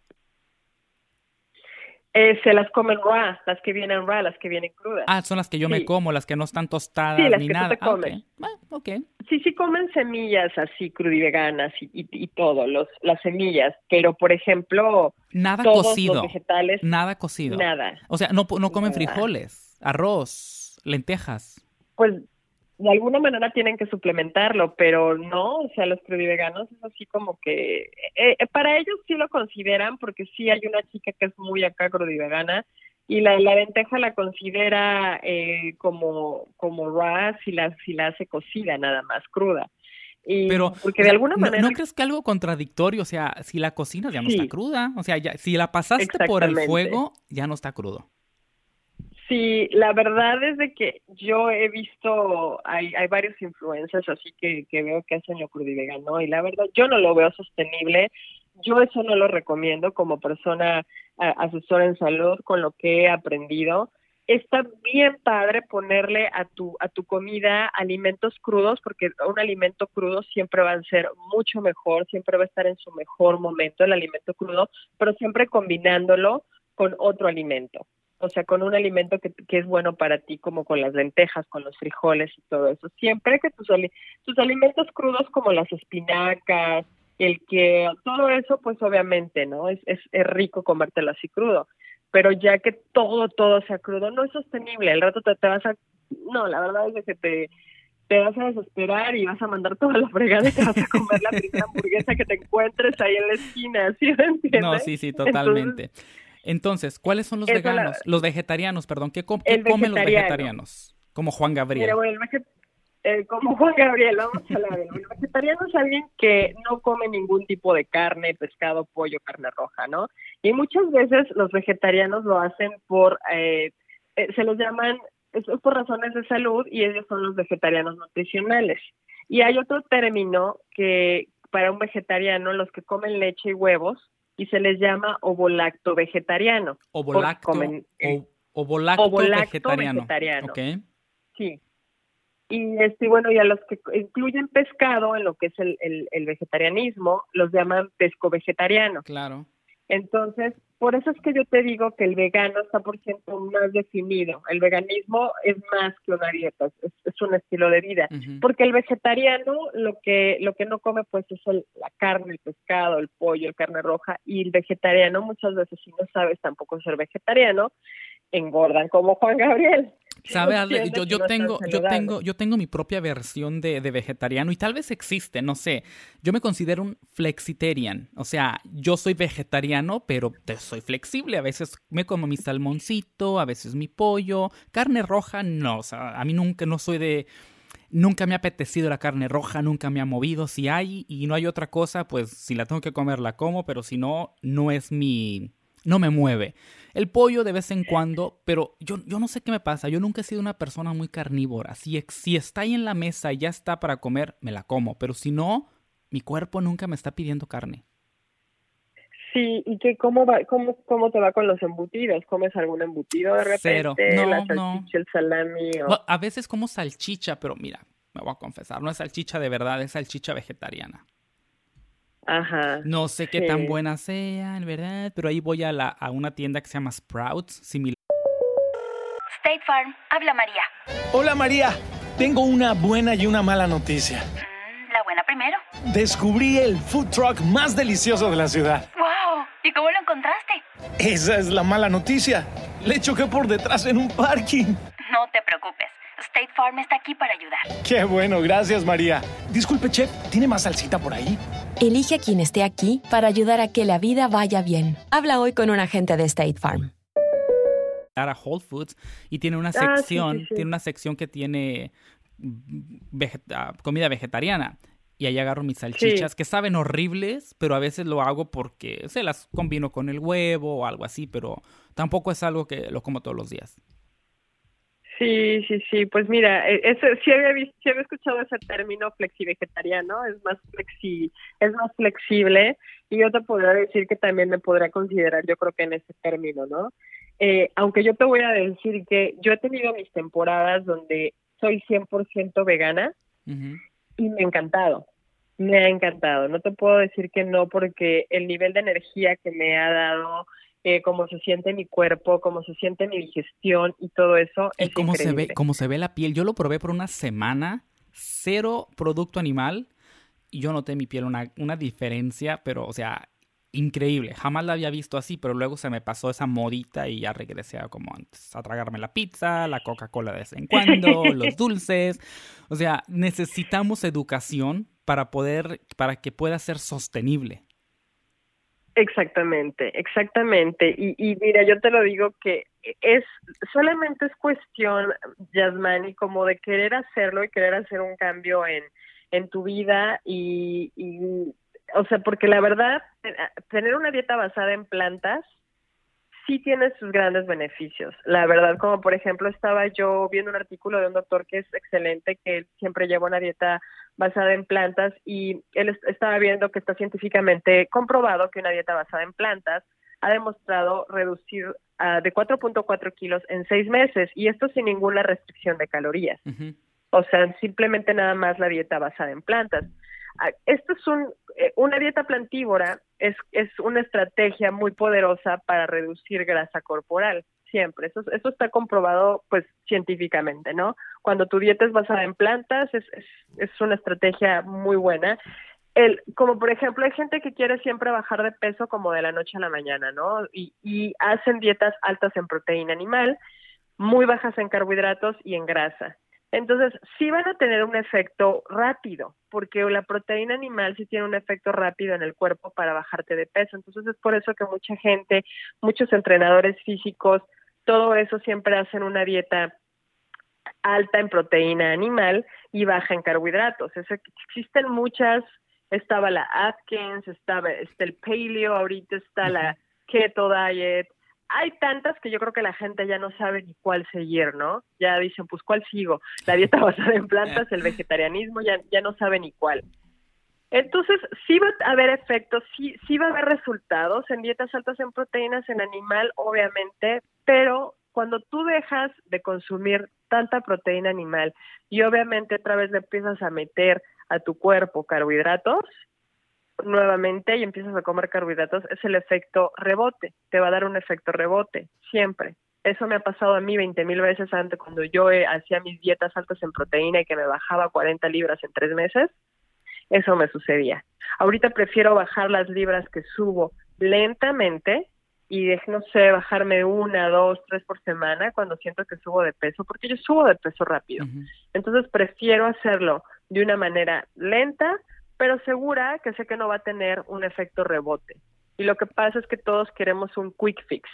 Eh, se las comen raw, las que vienen raw, las que vienen crudas. Ah, son las que yo me como, las que no están tostadas Sí, las ni que tú nada. Ah, ok. comes. Bueno, ok. Sí, sí comen semillas así crudiveganas y, y, y todo, los, las semillas, pero por ejemplo, Nada todos cocido. los vegetales, Nada cocido. nada. O sea, no, no comen Nada. frijoles, arroz, lentejas. Pues de alguna manera tienen que suplementarlo, pero no, o sea, los crudiveganos es así como que eh, eh, para ellos sí lo consideran porque sí hay una chica que es muy acá crudivegana y la, la lenteja la considera eh, como como raw si la si la hace cocida nada más cruda. Y Pero, porque de alguna ¿no- manera ¿no, crees que algo contradictorio? O sea, si la cocinas ya no Sí. está cruda. O sea, ya, si la pasaste por el fuego, ya no está crudo. Sí, la verdad es de que yo he visto, hay, hay varios influencers así que, que veo que hacen lo crudivegano y la verdad yo no lo veo sostenible. Yo eso no lo recomiendo como persona a- asesora en salud con lo que he aprendido. Está bien padre ponerle a tu a tu comida alimentos crudos porque un alimento crudo siempre va a ser mucho mejor, siempre va a estar en su mejor momento el alimento crudo, pero siempre combinándolo con otro alimento o sea, con un alimento que, que es bueno para ti, como con las lentejas, con los frijoles y todo eso. Siempre que tus, tus alimentos crudos como las espinacas, el que, todo eso, pues obviamente, ¿no? Es, es, es rico comértelo así crudo. Pero ya que todo, todo sea crudo, no es sostenible. El rato te, te vas a... No, la verdad es que te, te vas a desesperar y vas a mandar toda la fregada y te vas a comer la primera hamburguesa que te encuentres ahí en la esquina, ¿sí me entiendes? No, sí, sí, totalmente. Entonces, ¿cuáles son los Eso la- veganos? Los vegetarianos, perdón. ¿Qué, com- qué El comen los vegetariano. vegetarianos? Como Juan Gabriel. Bueno, el eh, como Juan Gabriel, vamos a hablar. El vegetariano es alguien que no come ningún tipo de carne, pescado, pollo, carne roja, ¿no? Y muchas veces los vegetarianos lo hacen por, eh, eh, se los llaman, es por razones de salud y ellos son los vegetarianos nutricionales. Y hay otro término que para un vegetariano, los que comen leche y huevos, y se les llama ovolacto vegetariano. Ovolacto, comen, eh, ovolacto, ovolacto vegetariano. vegetariano. Ok. Sí. Y este, bueno, y a los que incluyen pescado en lo que es el, el, el vegetarianismo, los llaman pesco vegetariano. Claro. Entonces, por eso es que yo te digo que el vegano está por ciento más definido. El veganismo es más que una dieta, es, es un estilo de vida. Porque el vegetariano lo que lo que no come pues es el- la carne, el pescado, el pollo, el carne roja y el vegetariano muchas veces si no sabes tampoco ser vegetariano engordan como Juan Gabriel. Sabe, ¿Sí me Ale? entiendes? yo, yo no tengo, yo tengo, yo tengo mi propia versión de, de vegetariano y tal vez existe, no sé. Yo me considero un flexitarian, o sea, yo soy vegetariano, pero soy flexible. A veces me como mi salmoncito, a veces mi pollo, carne roja, no, o sea, a mí nunca, no soy de, nunca me ha apetecido la carne roja, nunca me ha movido. Si hay y no hay otra cosa, pues si la tengo que comer la como, pero si no, no es mi, no me mueve. El pollo de vez en cuando, pero yo, yo no sé qué me pasa. Yo nunca he sido una persona muy carnívora. Si, si está ahí en la mesa y ya está para comer, me la como. Pero si no, mi cuerpo nunca me está pidiendo carne. Sí, ¿y que cómo va, cómo, cómo te va con los embutidos? ¿Comes algún embutido de repente? Cero. No, la no. salchicha, el salami o... Bueno, a veces como salchicha, pero mira, me voy a confesar, no es salchicha de verdad, es salchicha vegetariana. Ajá. No sé qué Sí. tan buena sea, en verdad, pero ahí voy a, la, a una tienda que se llama Sprouts, similar. State Farm, habla María. Hola María, tengo una buena y una mala noticia. Mm, la buena primero. Descubrí el food truck más delicioso de la ciudad. ¡Wow! ¿Y cómo lo encontraste? Esa es la mala noticia. Le choqué por detrás en un parking. No te preocupes. State Farm está aquí para ayudar. Qué bueno, gracias María. Disculpe, chef, ¿tiene más salsita por ahí? Elige a quien esté aquí para ayudar a que la vida vaya bien. Habla hoy con un agente de State Farm. a Whole Foods y tiene una Ah, sí, sección, sí, sí. tiene una sección que tiene mm, vegeta- comida vegetariana. Y ahí agarro mis salchichas que saben horribles, pero a veces lo hago porque se las combino con el huevo o algo así, pero tampoco es algo que lo como todos los días. Sí, sí, sí. Pues mira, eh, ese, sí, había visto, sí había escuchado ese término flexivegetariano, es más flexi, es más flexible y yo te podría decir que también me podría considerar, yo creo que en ese término, ¿no? Eh, aunque yo te voy a decir que yo he tenido mis temporadas donde soy 100% vegana y me ha encantado, me ha encantado. No te puedo decir que no porque el nivel de energía que me ha dado eh, cómo se siente mi cuerpo, cómo se siente mi digestión y todo eso. Y es cómo se, ve, increíble. cómo se ve la piel. Yo lo probé por una semana, cero producto animal, y yo noté en mi piel una, una diferencia, pero, o sea, increíble. Jamás la había visto así, pero luego se me pasó esa modita y ya regresé a como antes, a tragarme la pizza, la Coca-Cola de vez en cuando, los dulces. O sea, necesitamos educación para poder, para que pueda ser sostenible. Exactamente, exactamente. Y, y mira, yo te lo digo que es solamente es cuestión, Yasmani, como de querer hacerlo y querer hacer un cambio en, en tu vida y, y, o sea, porque la verdad, tener una dieta basada en plantas sí tiene sus grandes beneficios. La verdad, como por ejemplo estaba yo viendo un artículo de un doctor que es excelente, que él siempre lleva una dieta basada en plantas y él estaba viendo que está científicamente comprobado que una dieta basada en plantas ha demostrado reducir uh, de 4.4 kilos en seis meses y esto sin ninguna restricción de calorías. Uh -huh. O sea, simplemente nada más la dieta basada en plantas. Esto es un, eh, una dieta plantívora, es, es una estrategia muy poderosa para reducir grasa corporal, siempre. Eso, eso está comprobado, pues, científicamente, ¿no? Cuando tu dieta es basada en plantas, es, es, es una estrategia muy buena. El, como por ejemplo, hay gente que quiere siempre bajar de peso como de la noche a la mañana, ¿no? Y, y hacen dietas altas en proteína animal, muy bajas en carbohidratos y en grasa. Entonces, sí van a tener un efecto rápido, porque la proteína animal sí tiene un efecto rápido en el cuerpo para bajarte de peso. Entonces, es por eso que mucha gente, muchos entrenadores físicos, todo eso siempre hacen una dieta alta en proteína animal y baja en carbohidratos. Es, existen muchas, estaba la Atkins, estaba está el Paleo, ahorita está la Keto Diet, hay tantas que yo creo que la gente ya no sabe ni cuál seguir, ¿no? Ya dicen, pues, ¿cuál sigo? La dieta basada en plantas, el vegetarianismo, ya, ya no sabe ni cuál. Entonces, sí va a haber efectos, sí, sí va a haber resultados en dietas altas en proteínas, en animal, obviamente, pero cuando tú dejas de consumir tanta proteína animal y obviamente otra vez le empiezas a meter a tu cuerpo carbohidratos, nuevamente y empiezas a comer carbohidratos, es el efecto rebote, te va a dar un efecto rebote, siempre. Eso me ha pasado a mí 20 mil veces antes cuando yo eh, hacía mis dietas altas en proteína y que me bajaba 40 libras en tres meses, eso me sucedía. Ahorita prefiero bajar las libras que subo lentamente y de, no sé, bajarme una, dos, tres por semana cuando siento que subo de peso, porque yo subo de peso rápido. Uh -huh. Entonces prefiero hacerlo de una manera lenta, pero segura que sé que no va a tener un efecto rebote. Y lo que pasa es que todos queremos un quick fix.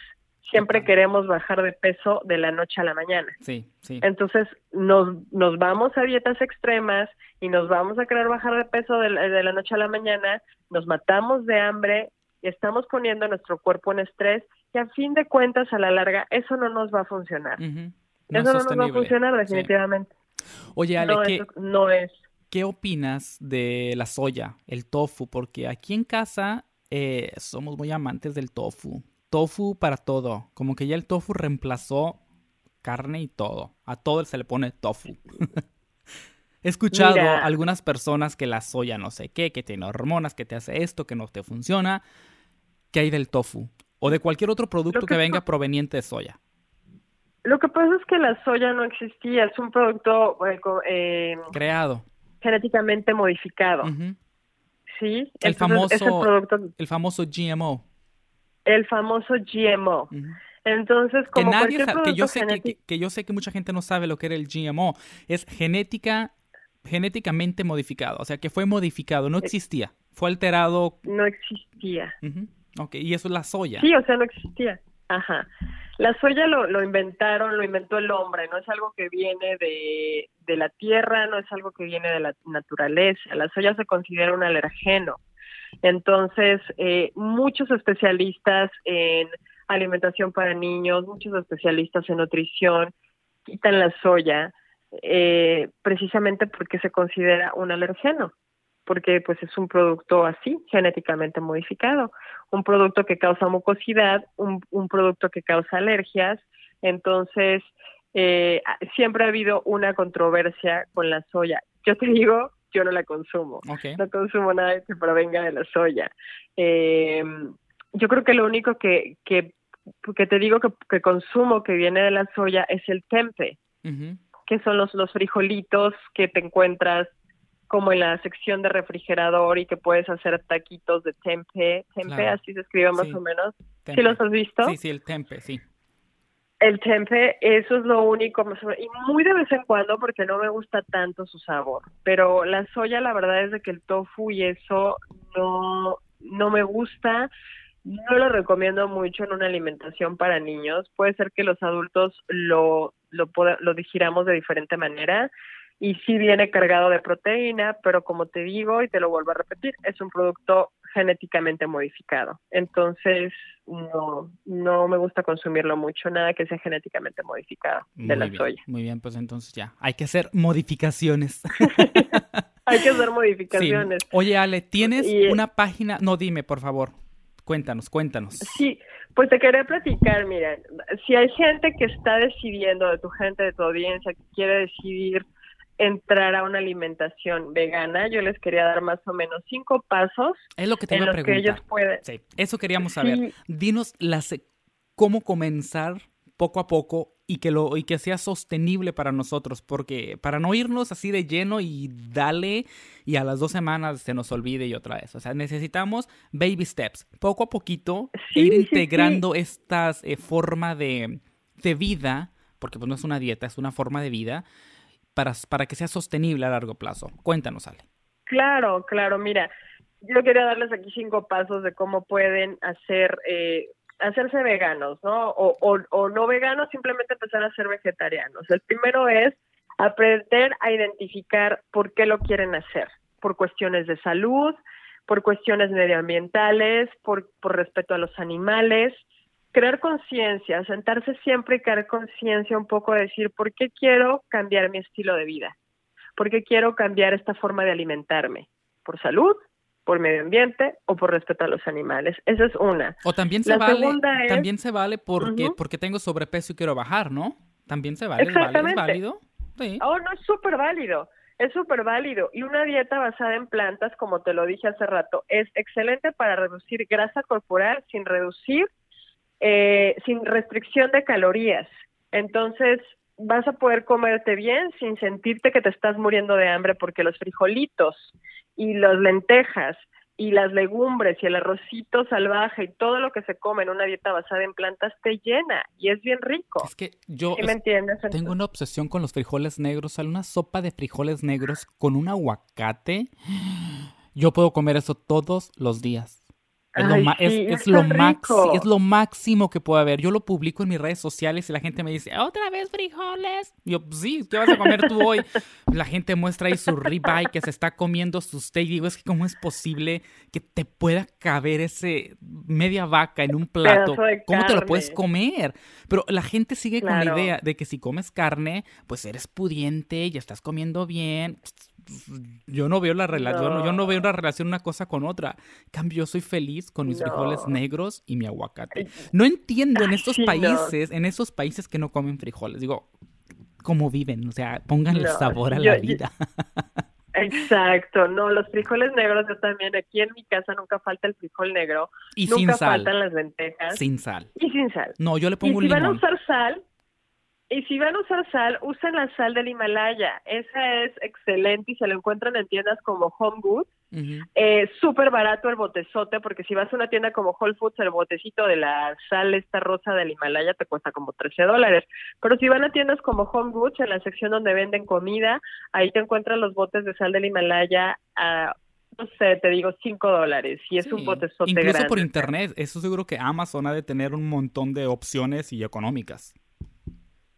Siempre queremos bajar de peso de la noche a la mañana. Sí, sí. Entonces nos, nos vamos a dietas extremas y nos vamos a querer bajar de peso de la, de la noche a la mañana, nos matamos de hambre y estamos poniendo nuestro cuerpo en estrés y a fin de cuentas a la larga eso no nos va a funcionar. Uh -huh. no eso no nos va a funcionar definitivamente. Sí. Oye, Ale, no, ¿qué, no es. ¿qué opinas de la soya, el tofu? Porque aquí en casa eh, somos muy amantes del tofu. Tofu para todo. Como que ya el tofu reemplazó carne y todo. A todo se le pone tofu. He escuchado Mira. algunas personas que la soya no sé qué, que tiene hormonas, que te hace esto, que no te funciona. ¿Qué hay del tofu? O de cualquier otro producto que, que venga proveniente de soya. Lo que pasa es que la soya no existía, es un producto eh, Creado. genéticamente modificado. ¿sí? El Entonces, famoso- producto, El famoso GMO. El famoso GMO. Entonces, que como nadie cualquier sa- que yo sé que, que- que yo sé que mucha gente no sabe lo que era el GMO es genética genéticamente modificado o sea que fue modificado no existía fue alterado no existía. Ujú. Ok, y eso es la soya Sí, o sea, no existía. Ajá. La soya lo, lo inventaron, lo inventó el hombre, no es algo que viene de, de la tierra, no es algo que viene de la naturaleza. La soya se considera un alergeno. Entonces, eh, muchos especialistas en alimentación para niños, muchos especialistas en nutrición quitan la soya eh, precisamente porque se considera un alergeno, porque pues es un producto así, genéticamente modificado un producto que causa mucosidad, un, un producto que causa alergias. Entonces, eh, siempre ha habido una controversia con la soya. Yo te digo, yo no la consumo. No consumo nada que provenga de la soya. Eh, yo creo que lo único que, que que te digo que, que consumo que viene de la soya es el tempe, que son los, los frijolitos que te encuentras como en la sección de refrigerador y que puedes hacer taquitos de tempe, tempe, Claro. así se escribe más Sí. o menos. Tempe. ¿Sí los has visto? Sí, sí, el tempe, sí. El tempe, eso es lo único, y muy de vez en cuando porque no me gusta tanto su sabor, pero la soya la verdad es de que el tofu y eso no, no me gusta, no lo recomiendo mucho en una alimentación para niños, puede ser que los adultos lo, lo, lo digiramos de diferente manera y sí viene cargado de proteína, pero como te digo y te lo vuelvo a repetir, es un producto genéticamente modificado. Entonces, no, no me gusta consumirlo mucho, nada que sea genéticamente modificado de Muy la bien, soya. muy bien, pues entonces ya, hay que hacer modificaciones. Hay que hacer Sí. modificaciones. Oye, Ale, ¿tienes Y, eh, una página? No, dime, por favor. Cuéntanos, cuéntanos. Sí, pues te quería platicar, mira, si hay gente que está decidiendo, de tu gente, de tu audiencia, que quiere decidir entrar a una alimentación vegana, yo les quería dar más o menos cinco pasos Es lo que te en iba a los que ellos pueden... Sí, eso queríamos saber. Sí. Dinos las, cómo comenzar poco a poco y que lo y que sea sostenible para nosotros, porque para no irnos así de lleno y dale y a las dos semanas se nos olvide y otra vez. O sea, necesitamos baby steps, poco a poquito Sí, ir sí, sí. integrando estas eh, forma de, de vida, porque pues no es una dieta, es una forma de vida para, para que sea sostenible a largo plazo. Cuéntanos, Ale. Claro, claro, mira, yo quería darles aquí cinco pasos de cómo pueden hacer, eh, hacerse veganos, ¿no? O, o, o no veganos, simplemente empezar a ser vegetarianos. El primero es aprender a identificar por qué lo quieren hacer, por cuestiones de salud, por cuestiones medioambientales, por, por respeto a los animales, crear conciencia, sentarse siempre y crear conciencia un poco de decir, ¿por qué quiero cambiar mi estilo de vida? ¿Por qué quiero cambiar esta forma de alimentarme? ¿Por salud? ¿Por medio ambiente? ¿O por respeto a los animales? Esa es una. O también se La vale, segunda es- también se vale porque, porque tengo sobrepeso y quiero bajar, ¿no? También se vale, es válido, es Exactamente. válido. Sí. Oh, no, es súper válido. Es súper válido. Y una dieta basada en plantas, como te lo dije hace rato, es excelente para reducir grasa corporal sin reducir, eh, sin restricción de calorías. Entonces, vas a poder comerte bien sin sentirte que te estás muriendo de hambre porque los frijolitos y las lentejas y las legumbres y el arrocito salvaje y todo lo que se come en una dieta basada en plantas te llena y es bien rico. Es que yo tengo una obsesión con los frijoles negros, sale una sopa de frijoles negros con un aguacate. Yo puedo comer eso todos los días. Es, lo, Ay, es- sí, es es lo es lo máximo que puede haber. Yo lo publico en mis redes sociales y la gente me dice, ¿otra vez frijoles? Y yo, "Pues sí, ¿qué vas a comer tú hoy? La gente muestra ahí su ribeye que se está comiendo su steak. Digo, es que cómo es posible que te pueda caber ese media vaca en un plato. ¿Cómo te lo puedes comer? Pero la gente sigue con la idea de que si comes carne, pues eres pudiente, ya estás comiendo bien. Yo no veo la relación, No. yo no veo una relación una cosa con otra. Cambio, yo soy feliz con mis No. frijoles negros y mi aguacate. No entiendo en estos países, en esos países que no comen frijoles. Digo, ¿cómo viven? O sea, pónganle sabor a yo- la yo- vida. Exacto, no, los frijoles negros yo también, aquí en mi casa nunca falta el frijol negro, Y nunca sin sal. faltan las lentejas Sin sal. y sin sal. No, yo le Y pongo si un van a usar sal, y si van a usar sal, usen la sal del Himalaya, esa es excelente y se lo encuentran en tiendas como Home Goods, Ujú. eh, súper barato el botezote, porque si vas a una tienda como Whole Foods, el botecito de la sal esta rosa del Himalaya te cuesta como 13 dólares. Pero si van a tiendas como Home Goods, en la sección donde venden comida, ahí te encuentran los botes de sal del Himalaya a, no sé, te digo 5 dólares. Y es Sí, un botezote Incluso grande. por internet. Eso seguro que Amazon ha de tener un montón de opciones y económicas.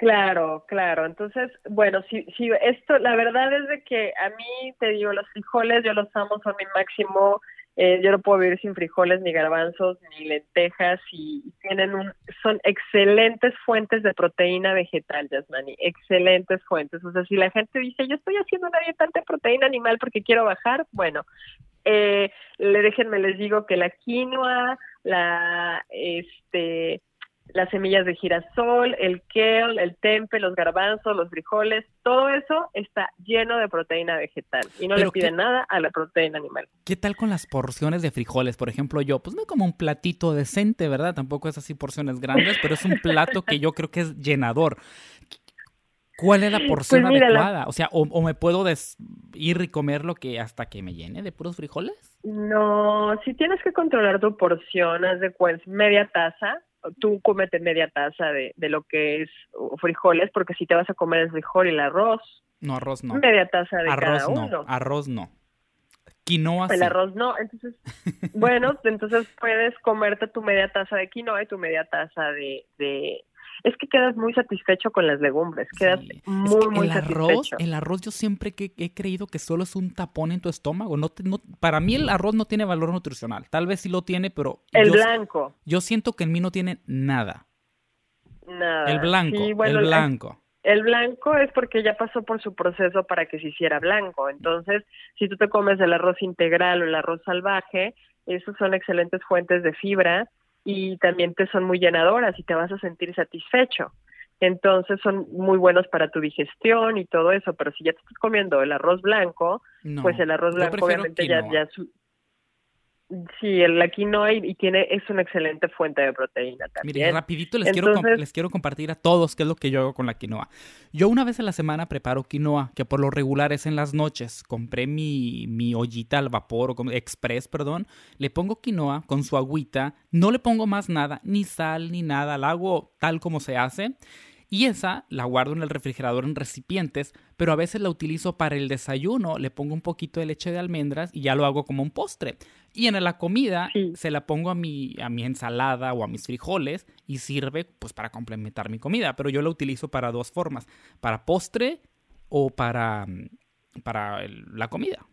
Claro, claro. Entonces, bueno, si, si esto, la verdad es de que a mí, te digo, los frijoles yo los amo, son mi máximo. Eh, yo no puedo vivir sin frijoles, ni garbanzos, ni lentejas, y tienen un, son excelentes fuentes de proteína vegetal, Yasmani, excelentes fuentes. O sea, si la gente dice, yo estoy haciendo una dieta de proteína animal porque quiero bajar, bueno, eh, le déjenme les digo que la quinoa, la, este, las semillas de girasol, el kale, el tempe, los garbanzos, los frijoles, todo eso está lleno de proteína vegetal y no le piden nada a la proteína animal. ¿Qué tal con las porciones de frijoles? Por ejemplo, yo, pues no como un platito decente, ¿verdad? Tampoco es así porciones grandes, pero es un plato que yo creo que es llenador. ¿Cuál es la porción pues adecuada? O sea, o, me puedo ir y comer lo que hasta que me llene de puros frijoles? No, si tienes que controlar tu porción, haz de cuenta, media taza, tú comete media taza de, de lo que es frijoles, porque si te vas a comer el frijol y el arroz. No, arroz no. Media taza de arroz cada no, uno. Arroz no. Quinoa El arroz no, entonces, bueno, entonces puedes comerte tu media taza de quinoa y tu media taza de, de es que quedas muy satisfecho con las legumbres, quedas muy, muy el arroz. El arroz yo siempre que he creído que solo es un tapón en tu estómago. No, no para mí el arroz no tiene valor nutricional. Tal vez sí lo tiene, pero... El blanco. Yo siento que en mí no tiene nada. Nada. El blanco, el blanco. El blanco es porque ya pasó por su proceso para que se hiciera blanco. Entonces, si tú te comes el arroz integral o el arroz salvaje, esos son excelentes fuentes de fibra y también te son muy llenadoras y te vas a sentir satisfecho. Entonces son muy buenos para tu digestión y todo eso, pero si ya te estás comiendo el arroz blanco, pues el arroz blanco obviamente ya, ya, Sí, el, la quinoa y, tiene, es una excelente fuente de proteína también. Mire, rapidito les, quiero, les quiero compartir a todos qué es lo que yo hago con la quinoa. Yo una vez a la semana preparo quinoa, que por lo regular es en las noches. Compré mi, mi ollita al vapor, o express, perdón. Le pongo quinoa con su agüita. No le pongo más nada, ni sal, ni nada. La hago tal como se hace. Y esa la guardo en el refrigerador en recipientes, pero a veces la utilizo para el desayuno, le pongo un poquito de leche de almendras y ya lo hago como un postre. Y en la comida se la pongo a mi, a mi ensalada o a mis frijoles y sirve pues para complementar mi comida, pero yo la utilizo para dos formas, para postre o para, para la comida.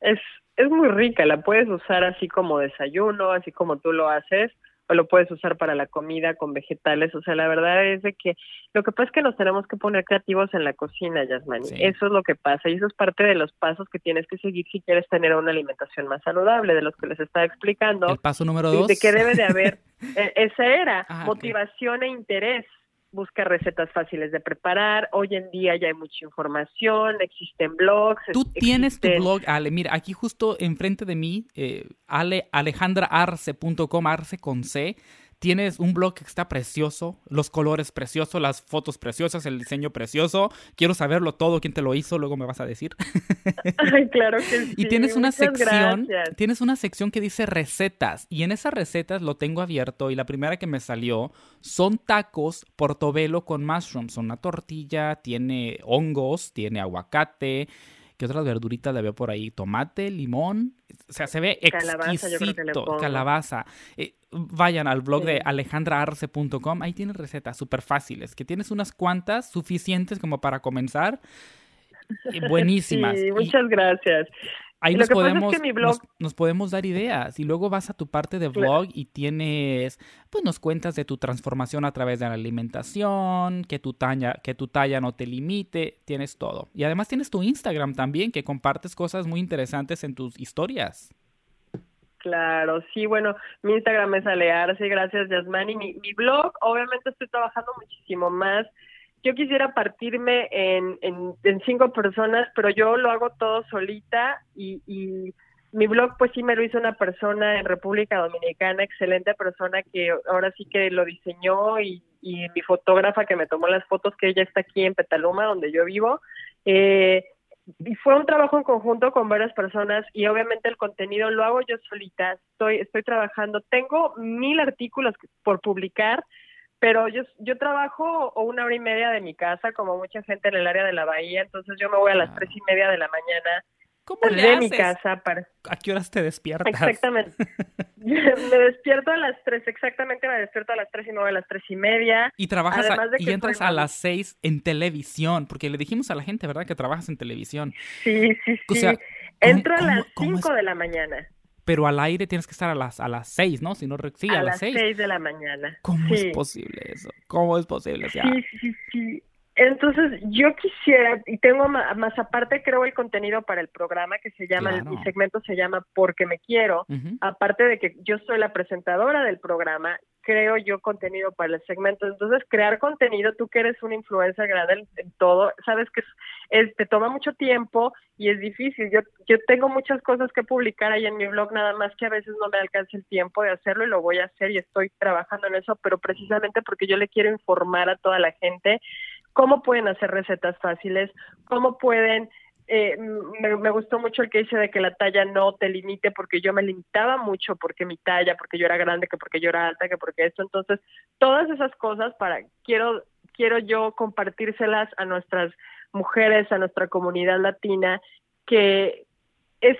Es, es muy rica, la puedes usar así como desayuno, así como tú lo haces lo puedes usar para la comida con vegetales. O sea, la verdad es de que lo que pasa es que nos tenemos que poner creativos en la cocina, Yasmani. Eso es lo que pasa y eso es parte de los pasos que tienes que seguir si quieres tener una alimentación más saludable, de los que les estaba explicando. El paso número dos. De que debe de haber, e, esa era, ah, motivación e interés busca recetas fáciles de preparar. Hoy en día ya hay mucha información, existen blogs. Tú tienes tu blog, Ale. Mira, aquí justo enfrente de mí, eh, ale, alejandraarce.com, arce con C. Tienes un blog que está precioso, los colores preciosos, las fotos preciosas, el diseño precioso. Quiero saberlo todo, quién te lo hizo, luego me vas a decir. Ay, claro que sí. Y tienes una sección, tienes una sección que dice recetas y en esas recetas lo tengo abierto y la primera que me salió son tacos portobelo con mushrooms, son una tortilla, tiene hongos, tiene aguacate, ¿Qué otras verduritas le veo por ahí? Tomate, limón. O sea, se ve exquisito. Calabaza. Eh, vayan al blog de alejandraarce.com. Ahí tienen recetas súper fáciles, que tienes unas cuantas suficientes como para comenzar. buenísimas. Sí, muchas gracias ahí nos podemos, nos, podemos dar ideas y luego vas a tu parte de blog y tienes, pues nos cuentas de tu transformación a través de la alimentación, que tu talla, que tu talla no te limite, tienes todo. Y además tienes tu Instagram también, que compartes cosas muy interesantes en tus historias. Claro, sí, bueno, mi Instagram es Alearse, gracias Yasmani. Mi, mi blog, obviamente estoy trabajando muchísimo más yo quisiera partirme en, en, cinco personas, pero yo lo hago todo solita y, y mi blog pues sí me lo hizo una persona en República Dominicana, excelente persona que ahora sí que lo diseñó y, y mi fotógrafa que me tomó las fotos, que ella está aquí en Petaluma, donde yo vivo. Eh, y fue un trabajo en conjunto con varias personas y obviamente el contenido lo hago yo solita, estoy, estoy trabajando, tengo mil artículos por publicar, pero yo, yo trabajo una hora y media de mi casa, como mucha gente en el área de la bahía, entonces yo me voy a las tres y media de la mañana ¿Cómo le de mi casa para... ¿A qué horas te despiertas? Exactamente. me despierto a las tres, exactamente me despierto a las tres y me voy a las tres y media. Y trabajas y entras a las seis en televisión, porque le dijimos a la gente, ¿verdad? Que trabajas en televisión. Sí, sí, sí. O sea, Entro a las cinco de la mañana pero al aire tienes que estar a las a las seis, ¿no? Si no, sí, a, las seis. seis de la mañana. ¿Cómo es posible eso? ¿Cómo es posible? Sí, sí, sí. Entonces, yo quisiera, y tengo más, aparte, creo el contenido para el programa que se llama, mi segmento se llama Porque me quiero, aparte de que yo soy la presentadora del programa, creo yo contenido para el segmento. Entonces, crear contenido, tú que eres una influencer grande en, todo, sabes que es, te toma mucho tiempo y es difícil. Yo, yo tengo muchas cosas que publicar ahí en mi blog, nada más que a veces no me alcanza el tiempo de hacerlo y lo voy a hacer y estoy trabajando en eso, pero precisamente porque yo le quiero informar a toda la gente cómo pueden hacer recetas fáciles, cómo pueden eh, me, gustó mucho el que dice de que la talla no te limite, porque yo me limitaba mucho porque mi talla, porque yo era grande, que porque yo era alta, que porque esto. Entonces, todas esas cosas para quiero quiero yo compartírselas a nuestras mujeres, a nuestra comunidad latina, que es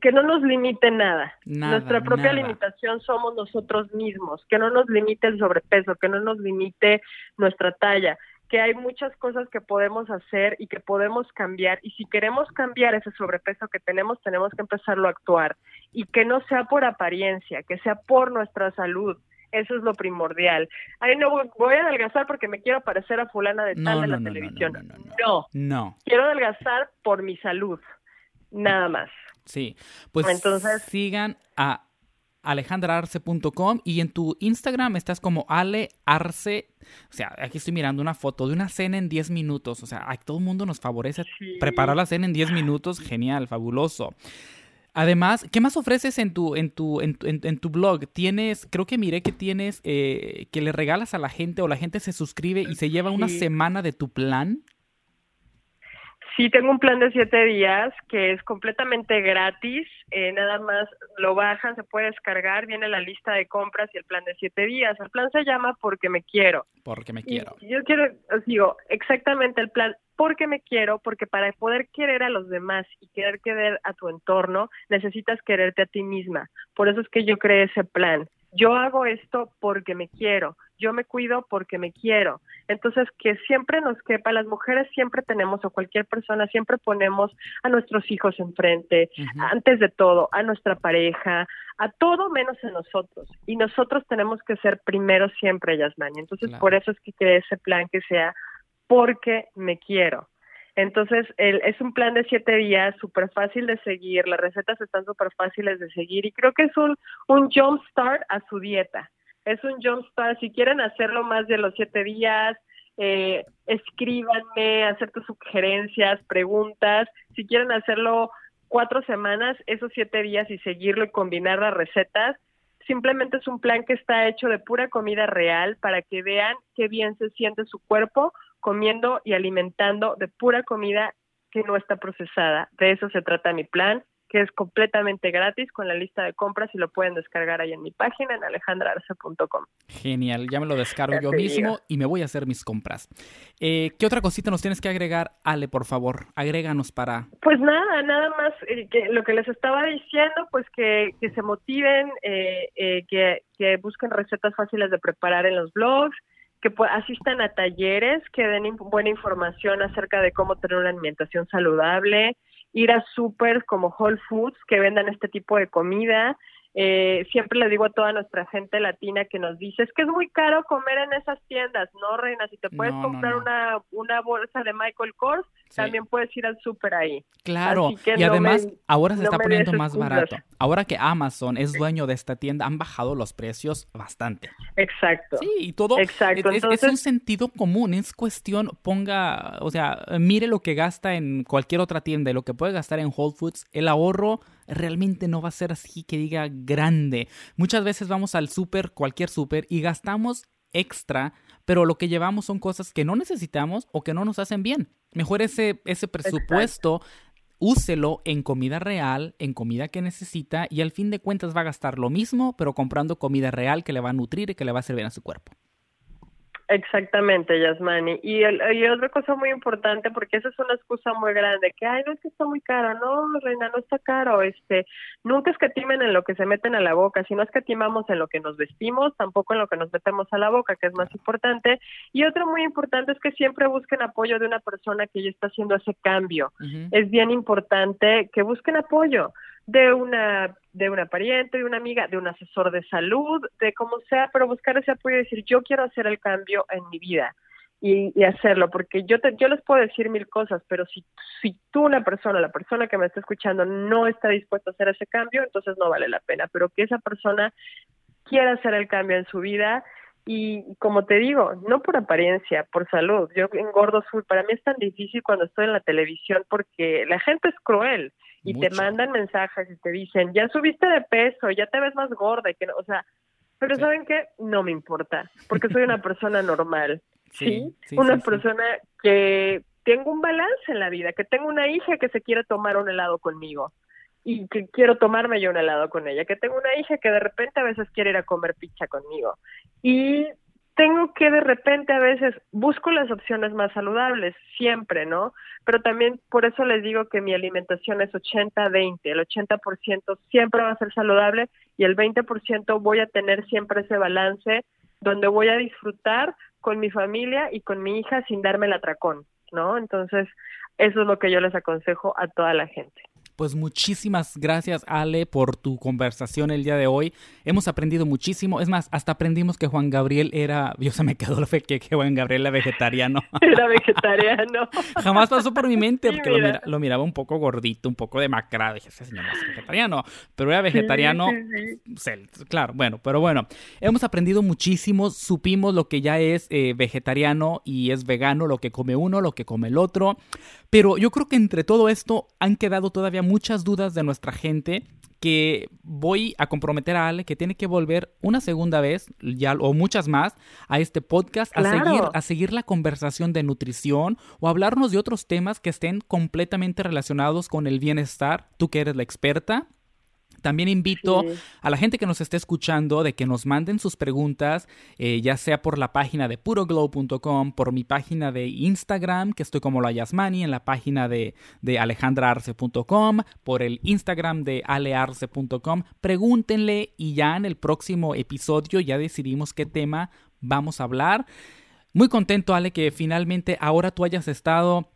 que no nos limite nada. Nuestra propia limitación somos nosotros mismos, que no nos limite el sobrepeso, que no nos limite nuestra talla, que hay muchas cosas que podemos hacer y que podemos cambiar y si queremos cambiar ese sobrepeso que tenemos tenemos que empezarlo a actuar y que no sea por apariencia, que sea por nuestra salud. Eso es lo primordial. Ay, no voy a adelgazar porque me quiero parecer a fulana de tal de la televisión. No, no, Quiero adelgazar por mi salud. Nada más. Sí. Pues Entonces, sigan a alejandrarce.com y en tu Instagram estás como alearce. O sea, aquí estoy mirando una foto de una cena en 10 minutos. O sea, a todo el mundo nos favorece preparar la cena en 10 minutos. Genial, fabuloso. Además, ¿qué más ofreces en tu, en tu, en, en, tu blog? Tienes, creo que miré que tienes, eh, que le regalas a la gente o la gente se suscribe y se lleva una semana de tu plan. Sí, tengo un plan de siete días que es completamente gratis. Eh, nada más lo bajan, se puede descargar, viene la lista de compras y el plan de siete días. El plan se llama Porque me quiero. Porque me quiero. yo quiero, os digo, exactamente el plan. Porque me quiero, porque para poder querer a los demás y querer querer a tu entorno, necesitas quererte a ti misma. Por eso es que yo creé ese plan. Yo hago esto porque me quiero yo me cuido porque me quiero. Entonces, que siempre nos quepa, las mujeres siempre tenemos, o cualquier persona, siempre ponemos a nuestros hijos enfrente, antes de todo, a nuestra pareja, a todo menos a nosotros. Y nosotros tenemos que ser primero siempre, Yasmani. Entonces, por eso es que creé ese plan que sea porque me quiero. Entonces, el, es un plan de siete días, súper fácil de seguir, las recetas están súper fáciles de seguir y creo que es un, un jump start a su dieta es un jumpstart. Si quieren hacerlo más de los siete días, eh, escríbanme, hacer sugerencias, preguntas. Si quieren hacerlo cuatro semanas, esos siete días y seguirlo y combinar las recetas, simplemente es un plan que está hecho de pura comida real para que vean qué bien se siente su cuerpo comiendo y alimentando de pura comida que no está procesada. De eso se trata mi plan que es completamente gratis con la lista de compras y lo pueden descargar ahí en mi página en alejandraarce.com. Genial, ya me lo descargo yo mismo y me voy a hacer mis compras. Eh, ¿Qué otra cosita nos tienes que agregar, Ale, por favor? Agréganos para... Pues nada, nada más eh, que lo que les estaba diciendo, pues que, que se motiven, eh, que, que busquen recetas fáciles de preparar en los blogs, que asistan a talleres que den buena información acerca de cómo tener una alimentación saludable, ir a súper como Whole Foods que vendan este tipo de comida. Eh, siempre le digo a toda nuestra gente latina que nos dice, es que es muy caro comer en esas tiendas, no, Reina, si te puedes comprar Una, una bolsa de Michael Kors, también puedes ir al súper ahí. Claro, y además ahora se está poniendo más barato. Ahora que Amazon es dueño de esta tienda, han bajado los precios bastante. Exacto. Sí, y todo Exacto. Es, es, un sentido común, es cuestión, ponga, o sea, mire lo que gasta en cualquier otra tienda y lo que puede gastar en Whole Foods, el ahorro realmente no va a ser así que diga grande. Muchas veces vamos al súper, cualquier súper, y gastamos extra, pero lo que llevamos son cosas que no necesitamos o que no nos hacen bien. Mejor ese, ese presupuesto úselo en comida real, en comida que necesita y al fin de cuentas va a gastar lo mismo, pero comprando comida real que le va a nutrir y que le va a servir a su cuerpo. Exactamente, Yasmani. Y, el, y otra cosa muy importante, porque esa es una excusa muy grande, que, ay, no es que está muy caro. No, Reina, no está caro. Este, nunca escatimen en lo que se meten a la boca. Si no escatimamos en lo que nos vestimos, tampoco en lo que nos metemos a la boca, que es más importante. Y otro muy importante es que siempre busquen apoyo de una persona que ya está haciendo ese cambio. Es bien importante que busquen apoyo de una de una pariente, de una amiga, de un asesor de salud, de como sea, pero buscar ese apoyo y decir, yo quiero hacer el cambio en mi vida y, hacerlo, porque yo te, yo les puedo decir mil cosas, pero si, si tú, una persona, la persona que me está escuchando, no está dispuesta a hacer ese cambio, entonces no vale la pena, pero que esa persona quiere hacer el cambio en su vida y como te digo, no por apariencia, por salud. Yo engordo full. Para mí es tan difícil cuando estoy en la televisión porque la gente es cruel y te mandan mensajes y te dicen, ya subiste de peso, ya te ves más gorda. Y que o sea, pero ¿saben qué? No me importa porque soy una persona normal. Sí, una persona que tengo un balance en la vida, que tengo una hija que se quiere tomar un helado conmigo y que quiero tomarme yo un helado con ella, que tengo una hija que de repente a veces quiere ir a comer pizza conmigo y tengo que de repente a veces busco las opciones más saludables, siempre, ¿no? Pero también por eso les digo que mi alimentación es 80-20, el 80% siempre va a ser saludable y el 20% voy a tener siempre ese balance donde voy a disfrutar con mi familia y con mi hija sin darme el atracón, ¿no? Entonces, eso es lo que yo les aconsejo a toda la gente. Pues muchísimas gracias Ale por tu conversación el día de hoy. Hemos aprendido muchísimo. Es más, hasta aprendimos que Juan Gabriel era, yo se me quedó la fe que, Juan Gabriel era vegetariano. Era vegetariano. Jamás pasó por mi mente porque lo, miraba un poco gordito, un poco demacrado. Dije, ese señor no es vegetariano, pero era vegetariano. claro, bueno, pero bueno, hemos aprendido muchísimo. Supimos lo que ya es eh, vegetariano y es vegano, lo que come uno, lo que come el otro. Pero yo creo que entre todo esto han quedado todavía muchas dudas de nuestra gente que voy a comprometer a Ale que tiene que volver una segunda vez ya o muchas más a este podcast a seguir a seguir la conversación de nutrición o hablarnos de otros temas que estén completamente relacionados con el bienestar, tú que eres la experta. También invito a la gente que nos esté escuchando de que nos manden sus preguntas, eh, ya sea por la página de puroglow.com, por mi página de Instagram, que estoy como la Yasmani, en la página de, de alejandraarce.com, por el Instagram de alearce.com. Pregúntenle y ya en el próximo episodio ya decidimos qué tema vamos a hablar. Muy contento, Ale, que finalmente ahora tú hayas estado...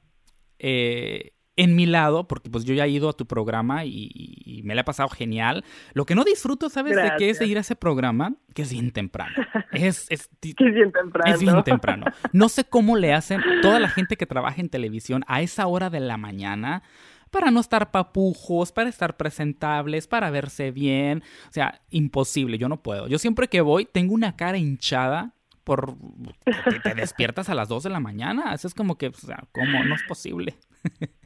Eh, en mi lado, porque pues yo ya he ido a tu programa y, me la he pasado genial. Lo que no disfruto, ¿sabes de qué es de ir a ese programa? Que es bien temprano. Es, es, bien temprano. Es bien temprano. No sé cómo le hacen toda la gente que trabaja en televisión a esa hora de la mañana para no estar papujos, para estar presentables, para verse bien. O sea, imposible, yo no puedo. Yo siempre que voy tengo una cara hinchada por que te despiertas a las 2 de la mañana. Eso es como que, o sea, ¿cómo? No es posible.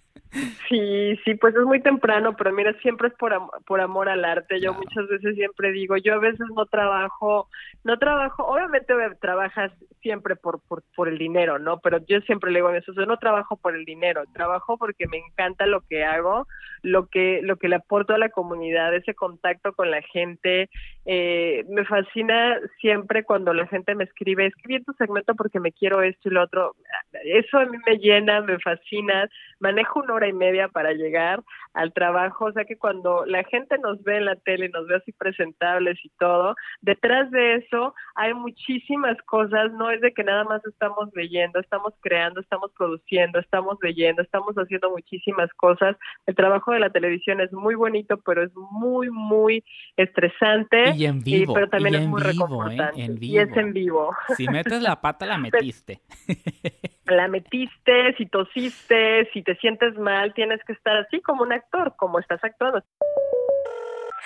Sí, sí, pues es muy temprano, pero mira, siempre es por, por amor al arte. Yo muchas veces siempre digo, yo a veces no trabajo, no trabajo, obviamente trabajas siempre por, por, por el dinero, ¿no? Pero yo siempre le digo a mi esposo, yo no trabajo por el dinero, trabajo porque me encanta lo que hago, lo que, lo que le aporto a la comunidad, ese contacto con la gente. Eh, me fascina siempre cuando la gente me escribe, escribe tu segmento porque me quiero esto y lo otro. Eso a mí me llena, me fascina. Manejo una hora y media para llegar al trabajo, o sea que cuando la gente nos ve en la tele, nos ve así presentables y todo, detrás de eso hay muchísimas cosas, no es de que nada más estamos leyendo, estamos creando, estamos produciendo, estamos leyendo, estamos haciendo muchísimas cosas. El trabajo de la televisión es muy bonito, pero es muy, muy estresante. Y en vivo. pero también es muy ¿eh? reconfortante. Y es en vivo. Si metes la pata, la metiste. la metiste, si tosiste, si te sientes mal, tienes que estar así como un actor, como estás actuando.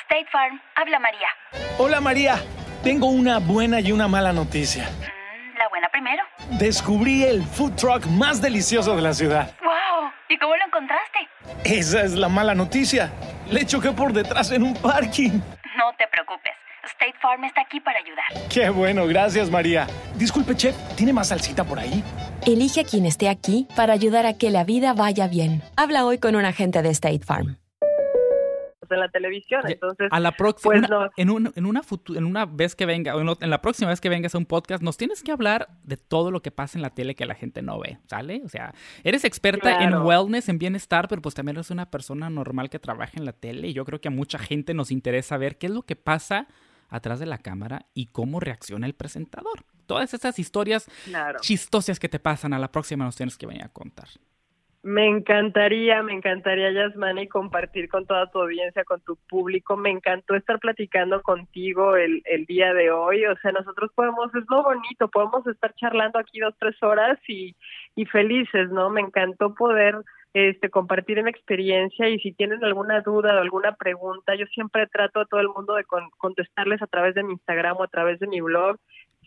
State Farm, habla María. Hola María, tengo una buena y una mala noticia. Mm, la buena primero. Descubrí el food truck más delicioso de la ciudad. ¡Wow! ¿Y cómo lo encontraste? Esa es la mala noticia. Le choqué por detrás en un parking. No te preocupes. State Farm está aquí para ayudar. Qué bueno, gracias María. Disculpe, chef, ¿tiene más salsita por ahí? Elige a quien esté aquí para ayudar a que la vida vaya bien. Habla hoy con un agente de State Farm en la televisión. Entonces, a la próxima, pues, en, una en una vez que venga, o en, la próxima vez que vengas a un podcast, nos tienes que hablar de todo lo que pasa en la tele que la gente no ve, ¿sale? O sea, eres experta en wellness, en bienestar, pero pues también eres una persona normal que trabaja en la tele y yo creo que a mucha gente nos interesa ver qué es lo que pasa atrás de la cámara y cómo reacciona el presentador. Todas esas historias chistosas que te pasan a la próxima nos tienes que venir a contar. Me encantaría, me encantaría, Yasmani, compartir con toda tu audiencia, con tu público. Me encantó estar platicando contigo el, el día de hoy. O sea, nosotros podemos, es lo bonito, podemos estar charlando aquí dos, tres horas y, y felices, ¿no? Me encantó poder este, compartir mi experiencia y si tienen alguna duda o alguna pregunta, yo siempre trato a todo el mundo de contestarles a través de mi Instagram o a través de mi blog.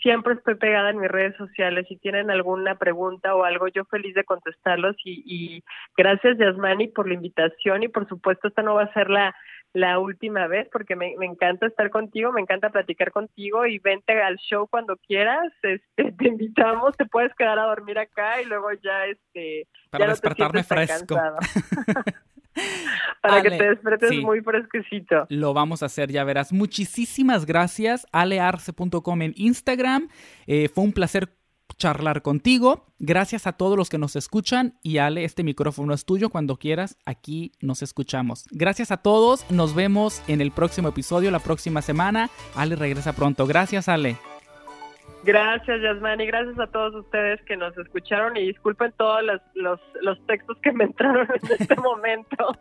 Siempre estoy pegada en mis redes sociales. Si tienen alguna pregunta o algo, yo feliz de contestarlos. Y, y gracias, Yasmani, por la invitación. Y por supuesto, esta no va a ser la, la última vez porque me, encanta estar contigo, me encanta platicar contigo y vente al show cuando quieras, este, te invitamos, te puedes quedar a dormir acá y luego ya este para despertarme fresco. Para que te despertes muy fresquecito. Lo vamos a hacer, ya verás. Muchísimas gracias, alearce.com en Instagram. Eh, fue un placer charlar contigo. Gracias a todos los que nos escuchan y Ale, este micrófono es tuyo cuando quieras, aquí nos escuchamos. Gracias a todos, nos vemos en el próximo episodio la próxima semana. Ale regresa pronto. Gracias Ale. Gracias, Yasmani. Gracias a todos ustedes que nos escucharon y disculpen todos los, los, textos que me entraron en este momento.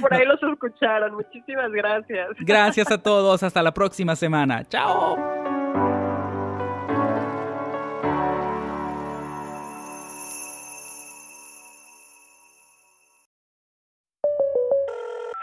Por ahí los escucharon. Muchísimas gracias. Gracias a todos. Hasta la próxima semana. Chao.